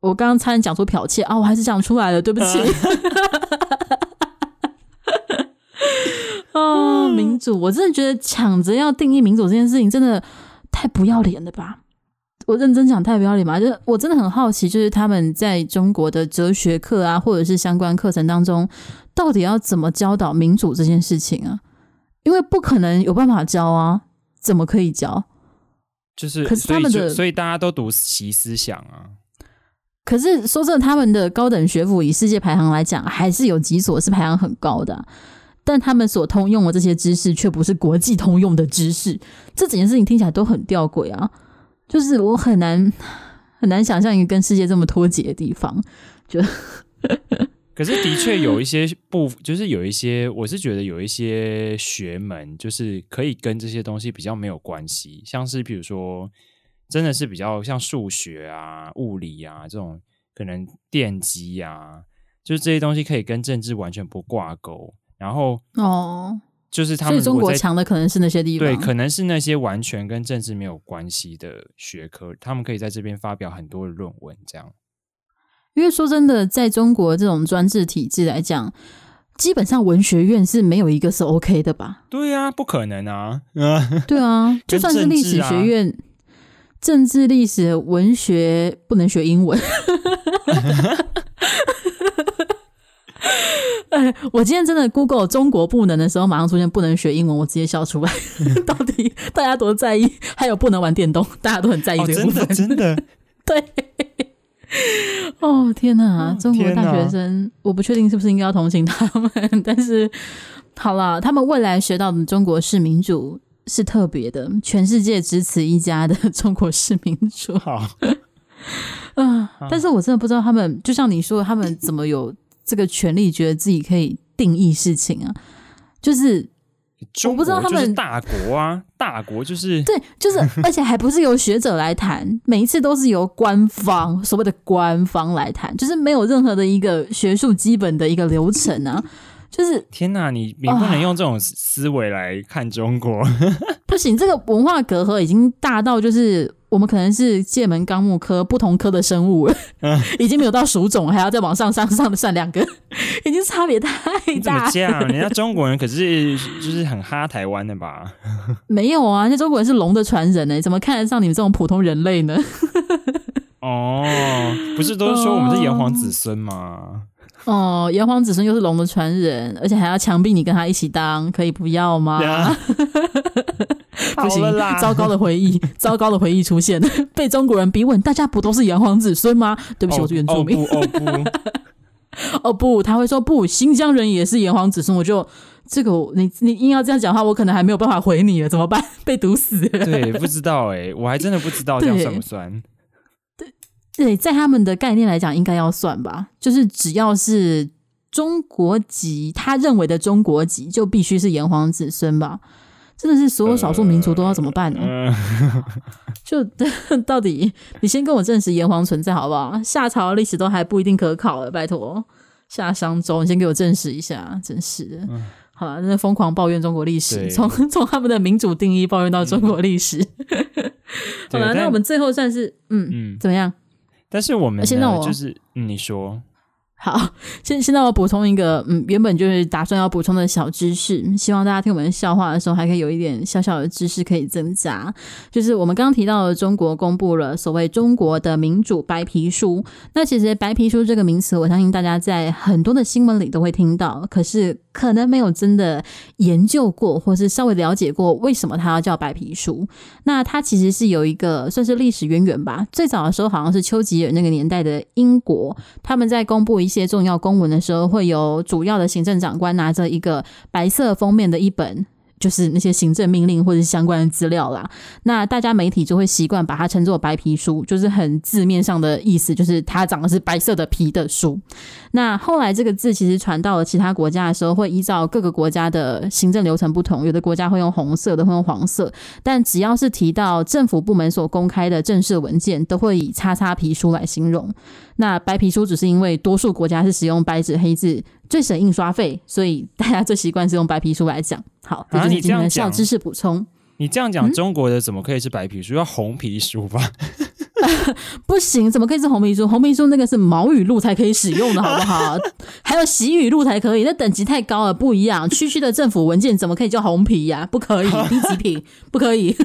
我刚刚差点讲出剽窃啊，我还是讲出来了，对不起。啊，民主，我真的觉得抢着要定义民主这件事情，真的太不要脸了吧！我认真讲，太不要脸嘛！就是我真的很好奇，就是他们在中国的哲学课啊，或者是相关课程当中，到底要怎么教导民主这件事情啊？因为不可能有办法教啊，怎么可以教？就是，可是他们的，所以大家都读习思想啊。可是说真的，他们的高等学府以世界排行来讲，还是有几所是排行很高的，但他们所通用的这些知识，却不是国际通用的知识。这几件事情听起来都很吊诡啊！就是我很难很难想象一个跟世界这么脱节的地方，就 可是的确有一些不，就是有一些，我是觉得有一些学门，就是可以跟这些东西比较没有关系，像是比如说，真的是比较像数学啊、物理啊这种，可能电机啊，就是这些东西可以跟政治完全不挂钩，然后哦。就是他们，所以中国强的可能是那些地方，对，可能是那些完全跟政治没有关系的学科，他们可以在这边发表很多的论文，这样。因为说真的，在中国这种专制体制来讲，基本上文学院是没有一个是 OK 的吧？对呀、啊，不可能啊！对啊，就算是历史学院，政治、历史、文学不能学英文。哎，我今天真的 Google 中国不能的时候，马上出现不能学英文，我直接笑出来。到底大家多在意？还有不能玩电动，大家都很在意这个部分。哦、真的，真的，对。哦天哪，中国大学生，我不确定是不是应该要同情他们，但是好了，他们未来学到的中国式民主是特别的，全世界只此一家的中国式民主。好啊，但是我真的不知道他们，就像你说的，他们怎么有。这个权利觉得自己可以定义事情啊，就是我不知道他们大国啊，大国就是对，就是 而且还不是由学者来谈，每一次都是由官方所谓的官方来谈，就是没有任何的一个学术基本的一个流程啊，就是天哪，你你不能用这种思维来看中国，不行，这个文化隔阂已经大到就是。我们可能是界门纲目科不同科的生物，嗯、已经没有到属种，还要再往上上上的算两个，已经差别太大。怎么这样？人家中国人可是就是很哈台湾的吧？没有啊，人家中国人是龙的传人呢，怎么看得上你们这种普通人类呢？哦，不是都是说我们是炎黄子孙吗？哦，炎黄子孙又是龙的传人，而且还要强逼你跟他一起当，可以不要吗？啊、不行，糟糕的回忆，糟糕的回忆出现，被中国人逼问，大家不都是炎黄子孙吗？对不起，哦、我是原住民。哦不，哦不，哦不，他会说不，新疆人也是炎黄子孙，我就这个你你硬要这样讲话，我可能还没有办法回你了，怎么办？被毒死了。对，不知道哎、欸，我还真的不知道这样算不算？对，在他们的概念来讲，应该要算吧。就是只要是中国籍，他认为的中国籍，就必须是炎黄子孙吧？真的是所有少数民族都要怎么办呢？就 到底，你先跟我证实炎黄存在好不好？夏朝的历史都还不一定可考了，拜托。夏商周，你先给我证实一下，真是的。嗯、好了，那疯狂抱怨中国历史，从 从他们的民主定义抱怨到中国历史。嗯、好了，那我们最后算是嗯嗯怎么样？但是我们现在就是你说。好，现现在我补充一个，嗯，原本就是打算要补充的小知识，希望大家听我们笑话的时候，还可以有一点小小的知识可以增加。就是我们刚刚提到的，中国公布了所谓中国的民主白皮书。那其实白皮书这个名词，我相信大家在很多的新闻里都会听到，可是可能没有真的研究过，或是稍微了解过为什么它要叫白皮书。那它其实是有一个算是历史渊源吧。最早的时候好像是丘吉尔那个年代的英国，他们在公布一些重要公文的时候，会有主要的行政长官拿着一个白色封面的一本。就是那些行政命令或者是相关的资料啦，那大家媒体就会习惯把它称作白皮书，就是很字面上的意思，就是它长的是白色的皮的书。那后来这个字其实传到了其他国家的时候，会依照各个国家的行政流程不同，有的国家会用红色的，会用黄色，但只要是提到政府部门所公开的正式文件，都会以“叉叉皮书”来形容。那白皮书只是因为多数国家是使用白纸黑字，最省印刷费，所以大家最习惯是用白皮书来讲。好，这就是今天的小知识补充。啊、你这样讲，中国的怎么可以是白皮书？嗯、要红皮书吧？不行，怎么可以是红皮书？红皮书那个是毛语录才可以使用的，好不好？还有习语录才可以，那等级太高了，不一样。区区的政府文件怎么可以叫红皮呀、啊？不可以，低级品，不可以。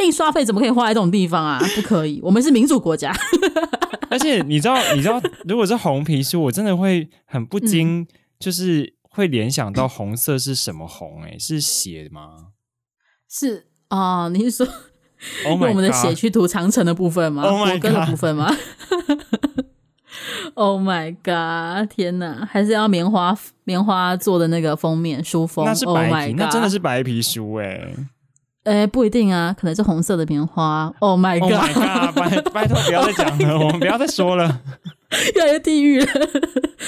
印刷费怎么可以花在这种地方啊？不可以，我们是民主国家。而且你知道，你知道，如果是红皮书，我真的会很不禁，就是会联想到红色是什么红、欸？哎，是血吗？是啊、呃，你是说 用我们的血去涂长城的部分吗？国歌的部分吗？Oh my god！天哪，还是要棉花棉花做的那个封面书封？那是白皮，oh、那真的是白皮书哎、欸。哎，不一定啊，可能是红色的棉花。Oh my god！Oh my god！拜 拜托，不要再讲了，我们不要再说了，越来越地狱了。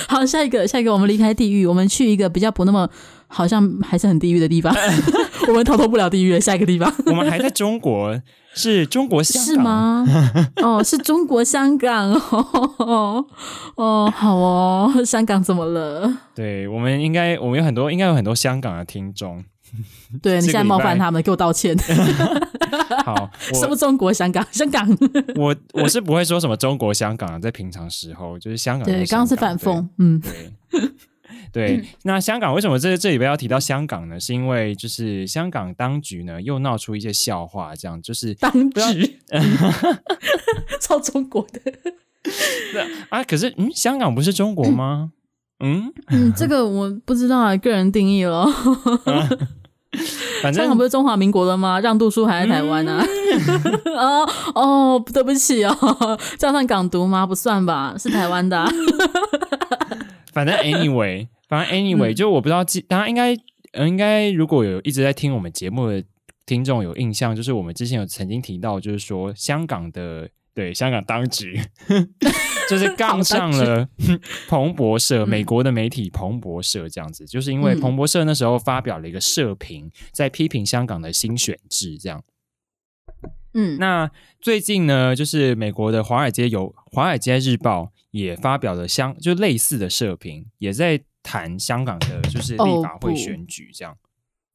好，下一个，下一个，我们离开地狱，我们去一个比较不那么好像还是很地狱的地方。我们逃脱不了地狱了，下一个地方。我们还在中国，是中国香港是吗？哦，是中国香港哦。哦，好哦，香港怎么了？对，我们应该，我们有很多，应该有很多香港的听众。对，你现在冒犯他们，给我道歉。好，什么中国香港？香港，我我是不会说什么中国香港啊，在平常时候就是香港。对，刚刚是反讽。嗯，对对。那香港为什么这这里边要提到香港呢？是因为就是香港当局呢又闹出一些笑话，这样就是当局超中国的。啊，可是嗯，香港不是中国吗？嗯嗯，这个我不知道啊，个人定义了。反正香港不是中华民国的吗？让渡书还在台湾呢、啊。哦 哦，对不起哦，加上港独吗？不算吧，是台湾的、啊。反正 anyway，反正 anyway，、嗯、就我不知道，大家应该应该如果有一直在听我们节目的听众有印象，就是我们之前有曾经提到，就是说香港的。对，香港当局 就是 杠上了 彭博社，美国的媒体彭博社这样子，就是因为彭博社那时候发表了一个社评，在批评香港的新选制这样。嗯，那最近呢，就是美国的华尔街有《华尔街日报》也发表了相就类似的社评，也在谈香港的就是立法会选举这样。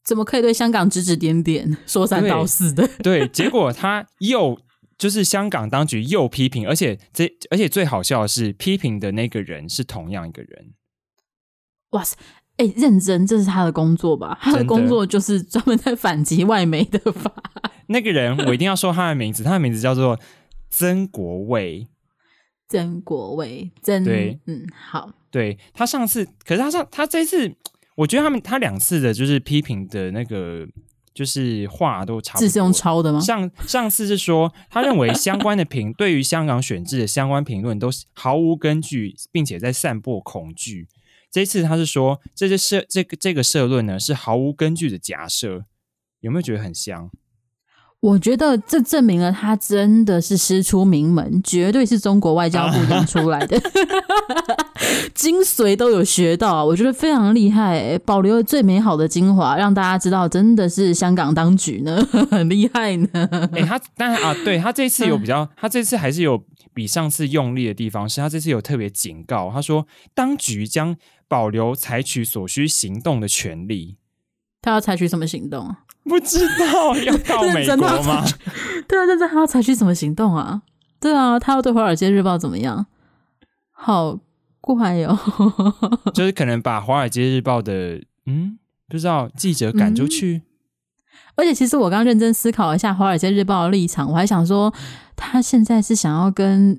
怎么可以对香港指指点点、说三道四的？对，结果他又。就是香港当局又批评，而且这而且最好笑的是，批评的那个人是同样一个人。哇塞，哎、欸，认真，这是他的工作吧？他的工作就是专门在反击外媒的吧？那个人我一定要说他的名字，他的名字叫做曾国卫。曾国卫，曾对，嗯，好，对他上次，可是他上他这次，我觉得他们他两次的就是批评的那个就是话都差不多，字是用抄的吗？上上次是说他认为相关的评 对于香港选制的相关评论都毫无根据，并且在散播恐惧。这次他是说这些社这个这个社论呢是毫无根据的假设，有没有觉得很像？我觉得这证明了他真的是师出名门，绝对是中国外交部养出来的，精髓都有学到，我觉得非常厉害，保留了最美好的精华，让大家知道真的是香港当局呢，很厉害呢。哎、欸，他当然啊，对他这次有比较，他这次还是有比上次用力的地方，是他这次有特别警告，他说当局将保留采取所需行动的权利。他要采取什么行动啊？不知道要到美国吗？对啊，但是他要采取什么行动啊？对啊，他要对《华尔街日报》怎么样？好怪哟、哦，就是可能把《华尔街日报》的嗯，不知道记者赶出去、嗯。而且，其实我刚认真思考一下《华尔街日报》的立场，我还想说，他现在是想要跟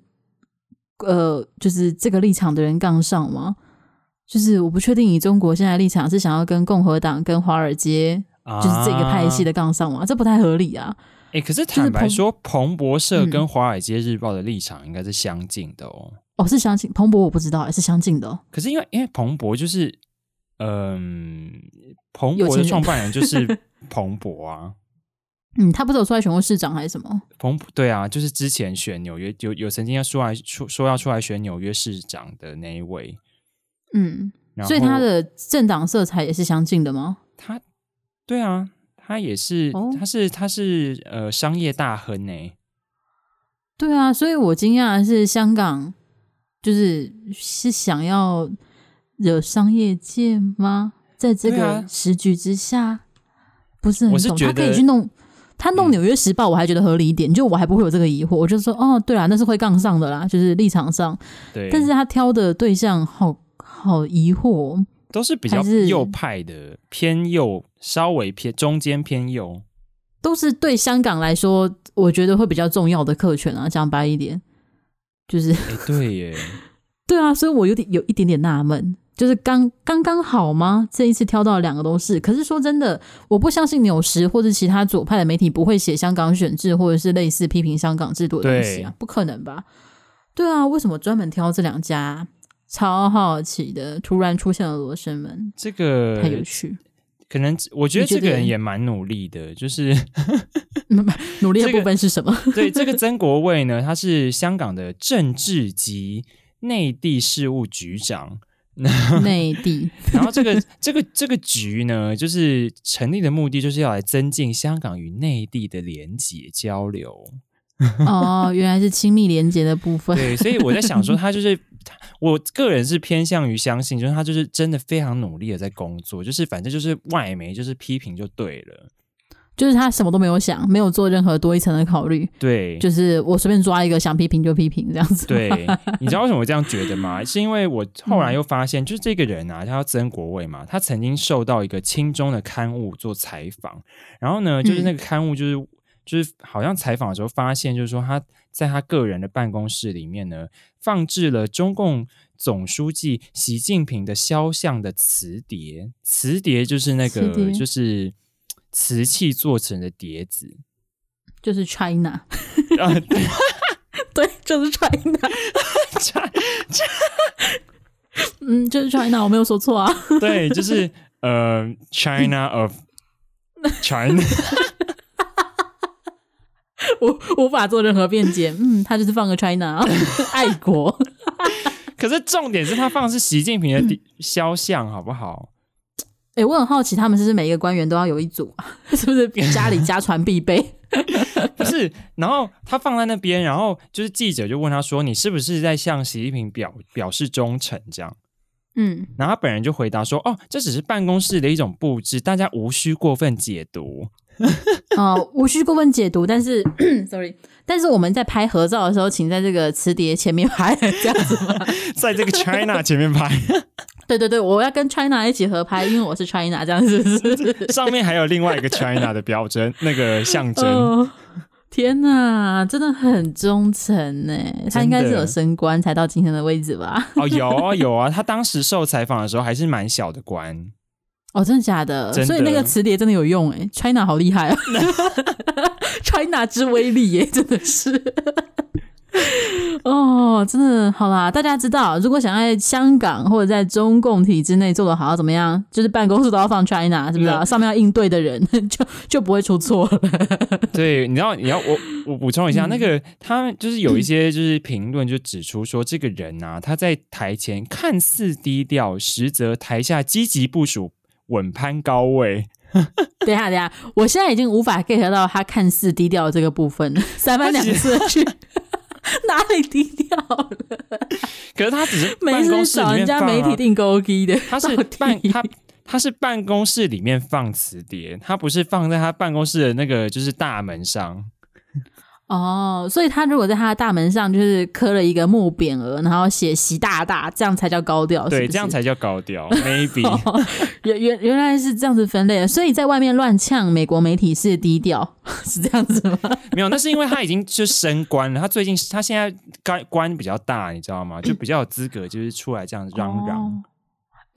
呃，就是这个立场的人杠上吗？就是我不确定，以中国现在立场是想要跟共和党、跟华尔街。就是这个派系的杠上吗，啊、这不太合理啊！哎、欸，可是坦白说，彭博社跟《华尔街日报》的立场应该是相近的哦。哦，是相近。彭博我不知道，还是相近的、哦。可是因为因为彭博就是，嗯、呃，彭博的创办人就是 彭博啊。嗯，他不是有出来选过市长还是什么？彭博对啊，就是之前选纽约有有曾经要出来说说要出来选纽约市长的那一位。嗯，所以他的政党色彩也是相近的吗？他。对啊，他也是，哦、他是他是呃商业大亨呢。对啊，所以我惊讶的是香港就是是想要惹商业界吗？在这个时局之下，啊、不是很懂。他可以去弄，他弄《纽约时报》，我还觉得合理一点，嗯、就我还不会有这个疑惑。我就说，哦，对啦，那是会杠上的啦，就是立场上。对，但是他挑的对象好好疑惑。都是比较右派的，偏右，稍微偏中间偏右，都是对香港来说，我觉得会比较重要的客群啊。讲白一点，就是，欸、对耶，对啊，所以我有点有一点点纳闷，就是刚刚刚好吗？这一次挑到两个都是，可是说真的，我不相信纽时或者其他左派的媒体不会写香港选制或者是类似批评香港制度的东西啊，不可能吧？对啊，为什么专门挑这两家？超好奇的，突然出现了罗生门，这个太有趣。可能我觉得这个人也蛮努力的，就是 努力的部分是什么？这个、对，这个曾国卫呢，他是香港的政治及内地事务局长。内地，然后这个这个这个局呢，就是成立的目的就是要来增进香港与内地的连结交流。哦，原来是亲密连结的部分。对，所以我在想说，他就是。我个人是偏向于相信，就是他就是真的非常努力的在工作，就是反正就是外媒就是批评就对了，就是他什么都没有想，没有做任何多一层的考虑，对，就是我随便抓一个想批评就批评这样子。对，你知道为什么我这样觉得吗？是因为我后来又发现，就是这个人啊，他叫曾国卫嘛，他曾经受到一个亲中的刊物做采访，然后呢，就是那个刊物就是。嗯就是好像采访的时候发现，就是说他在他个人的办公室里面呢，放置了中共总书记习近平的肖像的瓷碟，瓷碟就是那个就是 瓷器做成的碟子，就是 China，对，就是 China，嗯，就是 China，我没有说错啊，对，就是呃，China of China。我无法做任何辩解。嗯，他就是放个 China，爱国。可是重点是他放的是习近平的肖像，好不好？哎、欸，我很好奇，他们是不是每一个官员都要有一组？是不是家里家传必备？不是。然后他放在那边，然后就是记者就问他说：“你是不是在向习近平表表示忠诚？”这样。嗯，然后他本人就回答说：“哦，这只是办公室的一种布置，大家无需过分解读。”哦、呃，无需过分解读，但是，sorry，但是我们在拍合照的时候，请在这个磁碟前面拍，这样子吗？在这个 China 前面拍，对对对，我要跟 China 一起合拍，因为我是 China，这样子是不是？上面还有另外一个 China 的标针，那个象征、呃。天哪，真的很忠诚呢。他应该是有升官才到今天的位置吧？哦，有啊有啊，他当时受采访的时候还是蛮小的官。哦，真的假的？的所以那个磁碟真的有用哎，China 好厉害啊，China 之威力耶，真的是。哦，真的好啦！大家知道，如果想在香港或者在中共体制内做的好，怎么样？就是办公室都要放 China，是不是、啊？上面要应对的人 就就不会出错了。对，你知道，你要我我补充一下，嗯、那个他就是有一些就是评论就指出说，这个人啊，他在台前看似低调，实则台下积极部署，稳攀高位。等一下，等一下，我现在已经无法 get 到他看似低调的这个部分了，三番两次去。哪里低调了？可是他只是办公室里面放、啊、人家媒体订购机的，他是办他他是办公室里面放磁碟，他不是放在他办公室的那个就是大门上。哦，所以他如果在他的大门上就是刻了一个木匾额，然后写“习大大”，这样才叫高调，对，是是这样才叫高调。Maybe 原原原来是这样子分类的，所以在外面乱呛美国媒体是低调，是这样子吗？没有，那是因为他已经就升官了，他最近他现在官官比较大，你知道吗？就比较有资格，就是出来这样嚷嚷。哦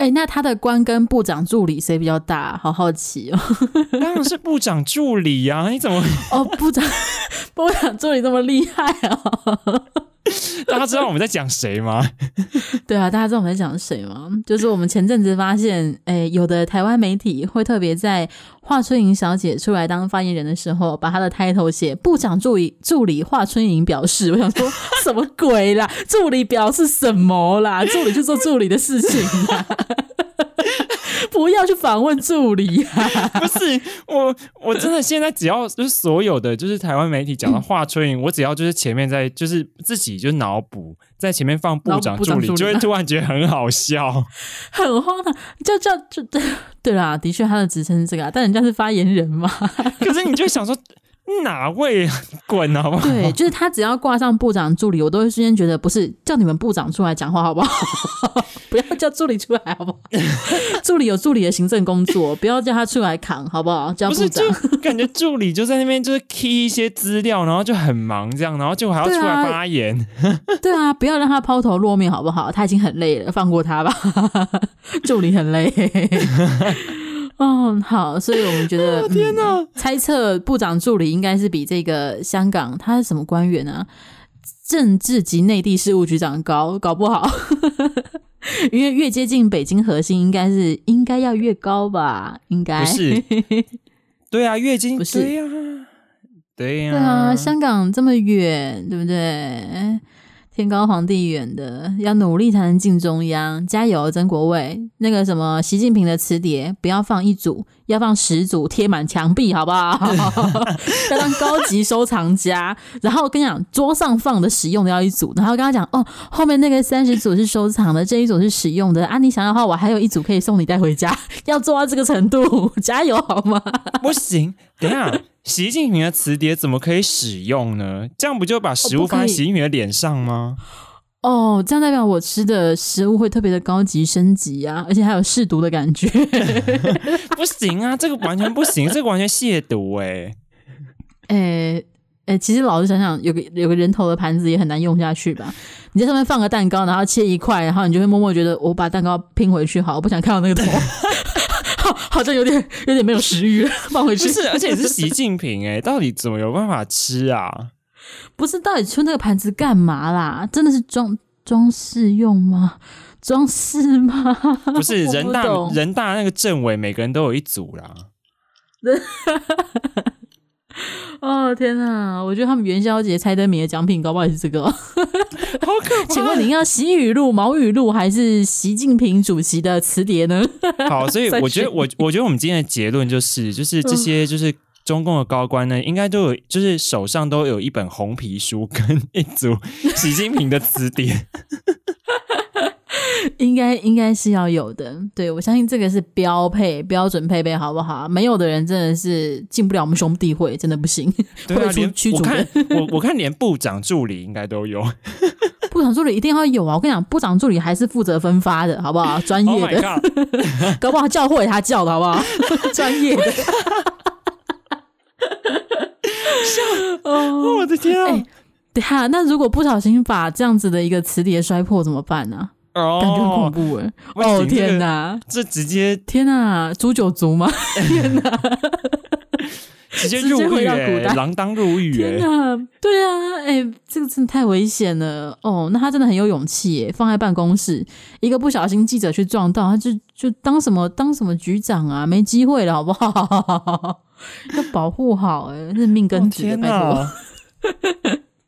哎、欸，那他的官跟部长助理谁比较大？好好奇哦。当然是部长助理呀、啊！你怎么？哦，部长，部长助理这么厉害啊！大家知道我们在讲谁吗？对啊，大家知道我们在讲谁吗？就是我们前阵子发现，哎、有的台湾媒体会特别在华春莹小姐出来当发言人的时候，把她的 title 写“部长助理助理华春莹表示”。我想说什么鬼啦？助理表示什么啦？助理就做助理的事情啦。不要去访问助理啊！不是我，我真的现在只要就是所有的就是台湾媒体讲的华春莹，我只要就是前面在就是自己就脑补在前面放部长助理，就会突然觉得很好笑，很荒唐。就叫就对对啦，的确他的职称是这个，但人家是发言人嘛。可是你就想说。哪位滚好不好？对，就是他只要挂上部长助理，我都会瞬间觉得不是叫你们部长出来讲话好不好？不要叫助理出来好不好？助理有助理的行政工作，不要叫他出来扛好不好？叫部长，感觉助理就在那边就是 key 一些资料，然后就很忙这样，然后就还要出来发言。对啊，对啊，不要让他抛头露面好不好？他已经很累了，放过他吧。助理很累。哦，好，所以我们觉得，哦、天哪、嗯，猜测部长助理应该是比这个香港他是什么官员啊？政治及内地事务局长高，搞不好，因为越接近北京核心，应该是应该要越高吧？应该不是？对啊，越近不是？对呀、啊，对呀，对啊，香港这么远，对不对？天高皇帝远的，要努力才能进中央，加油，曾国卫。那个什么，习近平的磁碟不要放一组，要放十组，贴满墙壁，好不好？要当高级收藏家。然后我跟你讲，桌上放的使用的要一组，然后跟他讲，哦，后面那个三十组是收藏的，这一组是使用的啊。你想要的话，我还有一组可以送你带回家。要做到这个程度，加油好吗？不行，等一下。习近平的磁碟怎么可以使用呢？这样不就把食物放在习近平的脸上吗？哦，这样代表我吃的食物会特别的高级升级啊，而且还有试毒的感觉。不行啊，这个完全不行，这个完全亵渎哎、欸！哎哎、其实老实想想，有个有个人头的盘子也很难用下去吧？你在上面放个蛋糕，然后切一块，然后你就会默默觉得我把蛋糕拼回去好，我不想看到那个头。好像有点有点没有食欲，放回去。不是，而且是习近平哎、欸，到底怎么有办法吃啊？不是，到底出那个盘子干嘛啦？真的是装装饰用吗？装饰吗？不是，人大人大那个政委每个人都有一组啦。哦天哪！我觉得他们元宵节猜灯谜的奖品搞不好也是这个，好可怕。请问您要习语录、毛语录还是习近平主席的词典呢？好，所以我觉得我我觉得我们今天的结论就是，就是这些就是中共的高官呢，应该都有，就是手上都有一本红皮书跟一组习近平的磁碟。应该应该是要有的，对，我相信这个是标配标准配备，好不好？没有的人真的是进不了我们兄弟会，真的不行。对啊，连我看我我看连部长助理应该都有，部长助理一定要有啊！我跟你讲，部长助理还是负责分发的，好不好？专业的，oh、搞不好教会他叫的好不好？专业的。笑哦哦，我的天啊！哎等下，那如果不小心把这样子的一个磁碟摔破怎么办呢、啊？哦，感觉很恐怖哎！哦天哪，这直接天哪，诛九族吗？天哪，直接入狱哎、到古代锒铛入狱哎、天哪，对啊，哎、这个真的太危险了哦。那他真的很有勇气耶，放在办公室，一个不小心记者去撞到，他就就当什么当什么局长啊，没机会了，好不好？要保护好哎，是命根子的，哦、天拜托。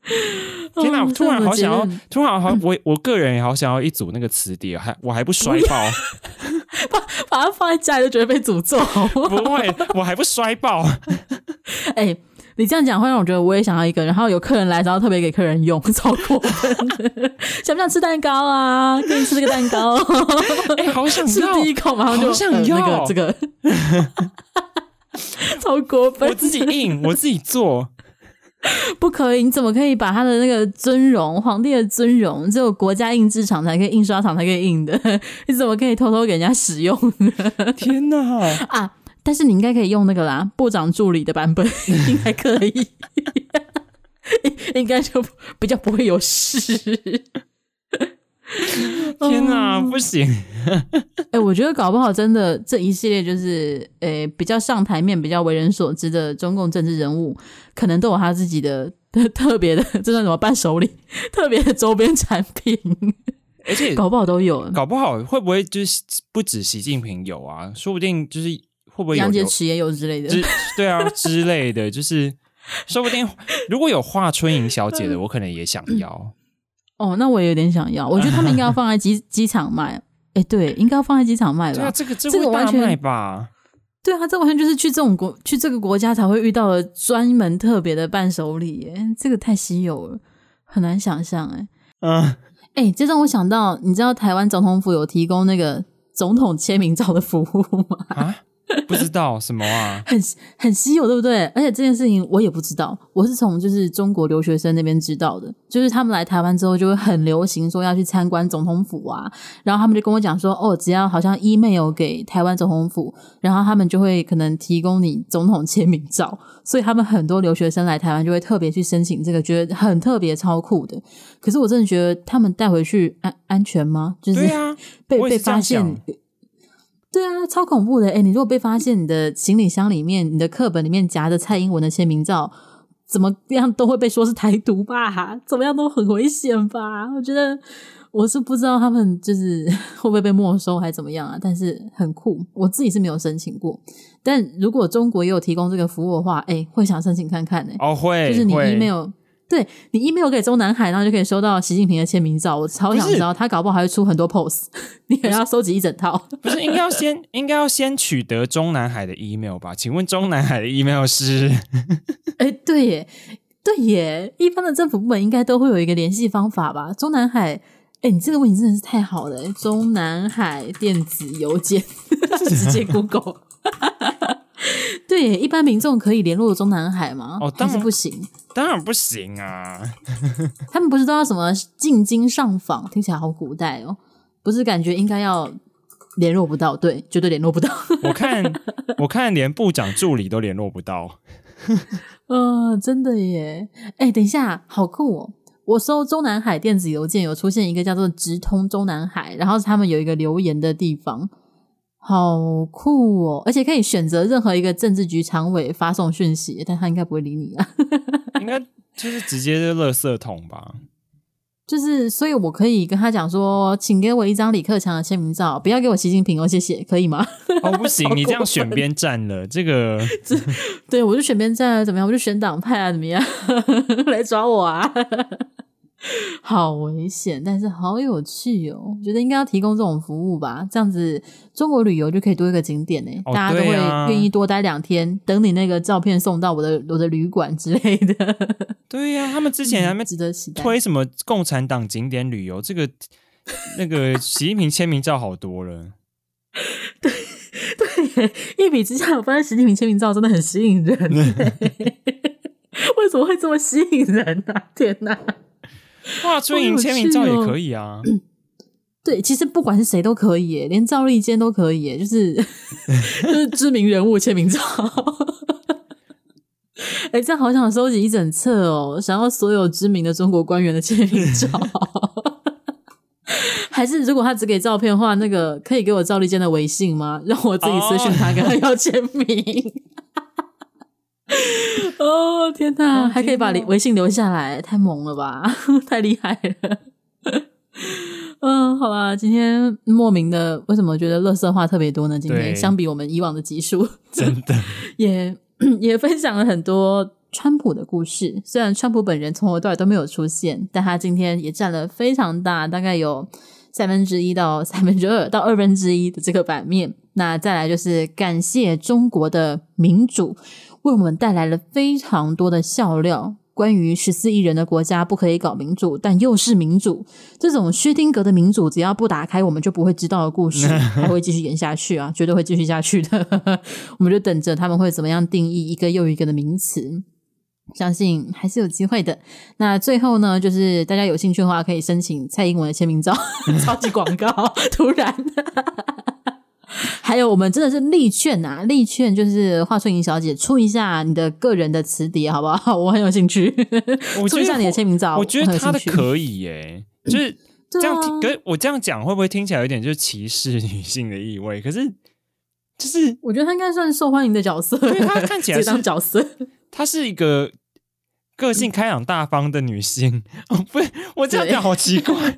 天哪！哦突然好想要突然好，我我个人也好想要一组那个磁碟，还我还不摔爆，把 把它放在家里就觉得被诅咒。不会，我还不摔爆。哎、你这样讲会让我觉得我也想要一个，然后有客人来，然后特别给客人用，超过分。想不想吃蛋糕啊？给你吃这个蛋糕。哎、好想吃，第一口马上就好想要、呃、那个这个，超过分。我自己印，我自己做。不可以！你怎么可以把他的那个尊荣，皇帝的尊荣，只有国家印制厂才可以，印刷厂才可以印的？你怎么可以偷偷给人家使用呢？天哪！啊！但是你应该可以用那个啦，部长助理的版本应该可以，应该就比较不会有事。天哪，不行！哎、欸，我觉得搞不好真的这一系列就是，诶、欸，比较上台面、比较为人所知的中共政治人物，可能都有他自己的 特别的，这算什么伴手礼？特别的周边产品，而且搞不好都有。搞不好会不会就是不止习近平有啊？说不定就是会不会杨洁篪也有之类的？对啊，之类的，就是说不定如果有华春莹小姐的，我可能也想要。哦，那我也有点想要。我觉得他们应该要放在机 机场卖。哎、欸，对，应该要放在机场卖吧？对啊，这个这个完全卖吧？对啊，这完全就是去这种国去这个国家才会遇到的专门特别的伴手礼耶，这个太稀有了，很难想象哎。嗯，哎、欸，这让我想到，你知道台湾总统府有提供那个总统签名照的服务吗？啊 不知道什么啊，很很稀有，对不对？而且这件事情我也不知道，我是从就是中国留学生那边知道的，就是他们来台湾之后就会很流行说要去参观总统府啊，然后他们就跟我讲说，哦，只要好像 email 给台湾总统府，然后他们就会可能提供你总统签名照，所以他们很多留学生来台湾就会特别去申请这个，觉得很特别超酷的。可是我真的觉得他们带回去安安全吗？就是被被发现。对啊，超恐怖的！哎，你如果被发现你的行李箱里面、你的课本里面夹着蔡英文的签名照，怎么样都会被说是台独吧？怎么样都很危险吧？我觉得我是不知道他们就是 会不会被没收还是怎么样啊？但是很酷，我自己是没有申请过。但如果中国也有提供这个服务的话，哎，会想申请看看呢。哦，会，就是你 email。对，你 email 给中南海，然后就可以收到习近平的签名照。我超想知道他搞不好还会出很多 pose，你可能要收集一整套。不是应该要先应该要先取得中南海的 email 吧？请问中南海的 email 是？哎，对耶，对耶，一般的政府部门应该都会有一个联系方法吧？中南海，哎，你这个问题真的是太好了。中南海电子邮件，直接 Google。对，一般民众可以联络中南海吗？哦，当然是不行，当然不行啊！他们不是都要什么进京上访？听起来好古代哦，不是？感觉应该要联络不到，对，绝对联络不到。我看，我看连部长助理都联络不到。嗯、呃，真的耶！哎，等一下，好酷哦！我搜中南海电子邮件，有出现一个叫做“直通中南海”，然后他们有一个留言的地方。好酷哦！而且可以选择任何一个政治局常委发送讯息，但他应该不会理你啊。应该就是直接就垃圾桶吧。就是，所以我可以跟他讲说，请给我一张李克强的签名照，不要给我习近平哦，谢谢，可以吗？哦，不行，你这样选边站了，这个，对，我就选边站了，怎么样？我就选党派啊，怎么样？来抓我啊！好危险，但是好有趣哦！我觉得应该要提供这种服务吧，这样子中国旅游就可以多一个景点呢，哦、大家都会愿意多待两天，等你那个照片送到我的我的旅馆之类的。对呀、啊，他们之前还没值得期待推什么共产党景点旅游，这个那个习近平签名照好多了。对对，一比之下，我发现习近平签名照真的很吸引人。为什么会这么吸引人呢、啊？天哪！华春莹签名照也可以啊，对，其实不管是谁都可以耶，连赵立坚都可以耶，就是 就是知名人物签名照。哎、哎，这样好想收集一整册哦，想要所有知名的中国官员的签名照。还是如果他只给照片的话，那个可以给我赵立坚的微信吗？让我自己私讯他，跟他要签名。哦天哪，还可以把微信留下来，太猛了吧，太厉害了。嗯，好吧，今天莫名的为什么觉得乐色话特别多呢？今天相比我们以往的集数，真的也也分享了很多川普的故事。虽然川普本人从头到尾都没有出现，但他今天也占了非常大，大概有三分之一到三分之二到二分之一的这个版面。那再来就是感谢中国的民主，为我们带来了非常多的笑料。关于十四亿人的国家不可以搞民主，但又是民主，这种薛丁格的民主，只要不打开，我们就不会知道的故事，还会继续演下去啊，绝对会继续下去的。我们就等着他们会怎么样定义一个又一个的名词，相信还是有机会的。那最后呢，就是大家有兴趣的话，可以申请蔡英文的签名照，超级广告，突然。还有，我们真的是力劝呐、啊，力劝就是华春莹小姐出一下你的个人的词碟，好不好？我很有兴趣，出一下你的签名照。我觉得他的可以耶，就是 这样。听、可是我这样讲会不会听起来有点就是歧视女性的意味？可是就是我觉得她应该算是受欢迎的角色，因为她看起来 是当角色，她是一个个性开朗大方的女性。哦，不，我这样讲好奇怪。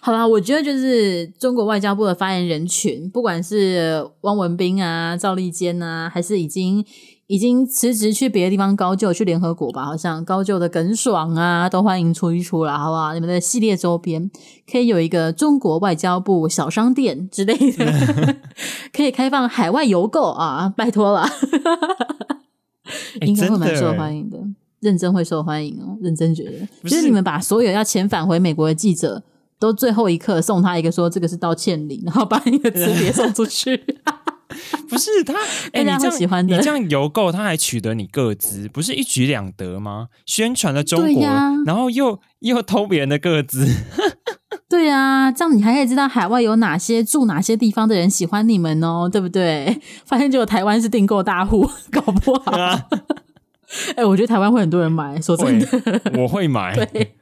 好啦，我觉得就是中国外交部的发言人群，不管是汪文斌啊、赵立坚啊，还是已经已经辞职去别的地方高就，去联合国吧，好像高就的耿爽啊，都欢迎出一出啦，好不好？你们的系列周边可以有一个中国外交部小商店之类的，可以开放海外邮购啊，拜托了，应该会蛮受欢迎的，认真会受欢迎哦，认真觉得，就是你们把所有要遣返回美国的记者。都最后一刻送他一个说这个是道歉礼，然后把你的磁碟送出去。不是他，哎、欸，你这样喜欢的，你这样邮购他还取得你个资，不是一举两得吗？宣传了中国，啊、然后又又偷别人的个资。对啊，这样你还可以知道海外有哪些住哪些地方的人喜欢你们哦，对不对？发现就有台湾是订购大户，搞不好。哎、啊欸，我觉得台湾会很多人买，说真的，我会买。对。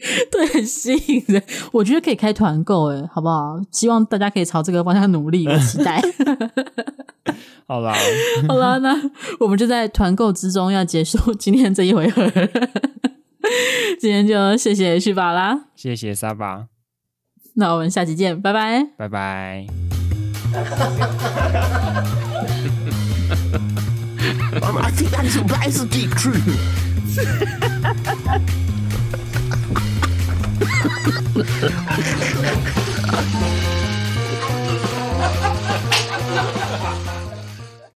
对，很吸引人，我觉得可以开团购，哎好不好？希望大家可以朝这个方向努力，我期待。好啦，好啦，那我们就在团购之中要结束今天这一回合。今天就谢谢旭宝啦，谢谢沙巴。那我们下期见，拜拜，拜拜。Thank you.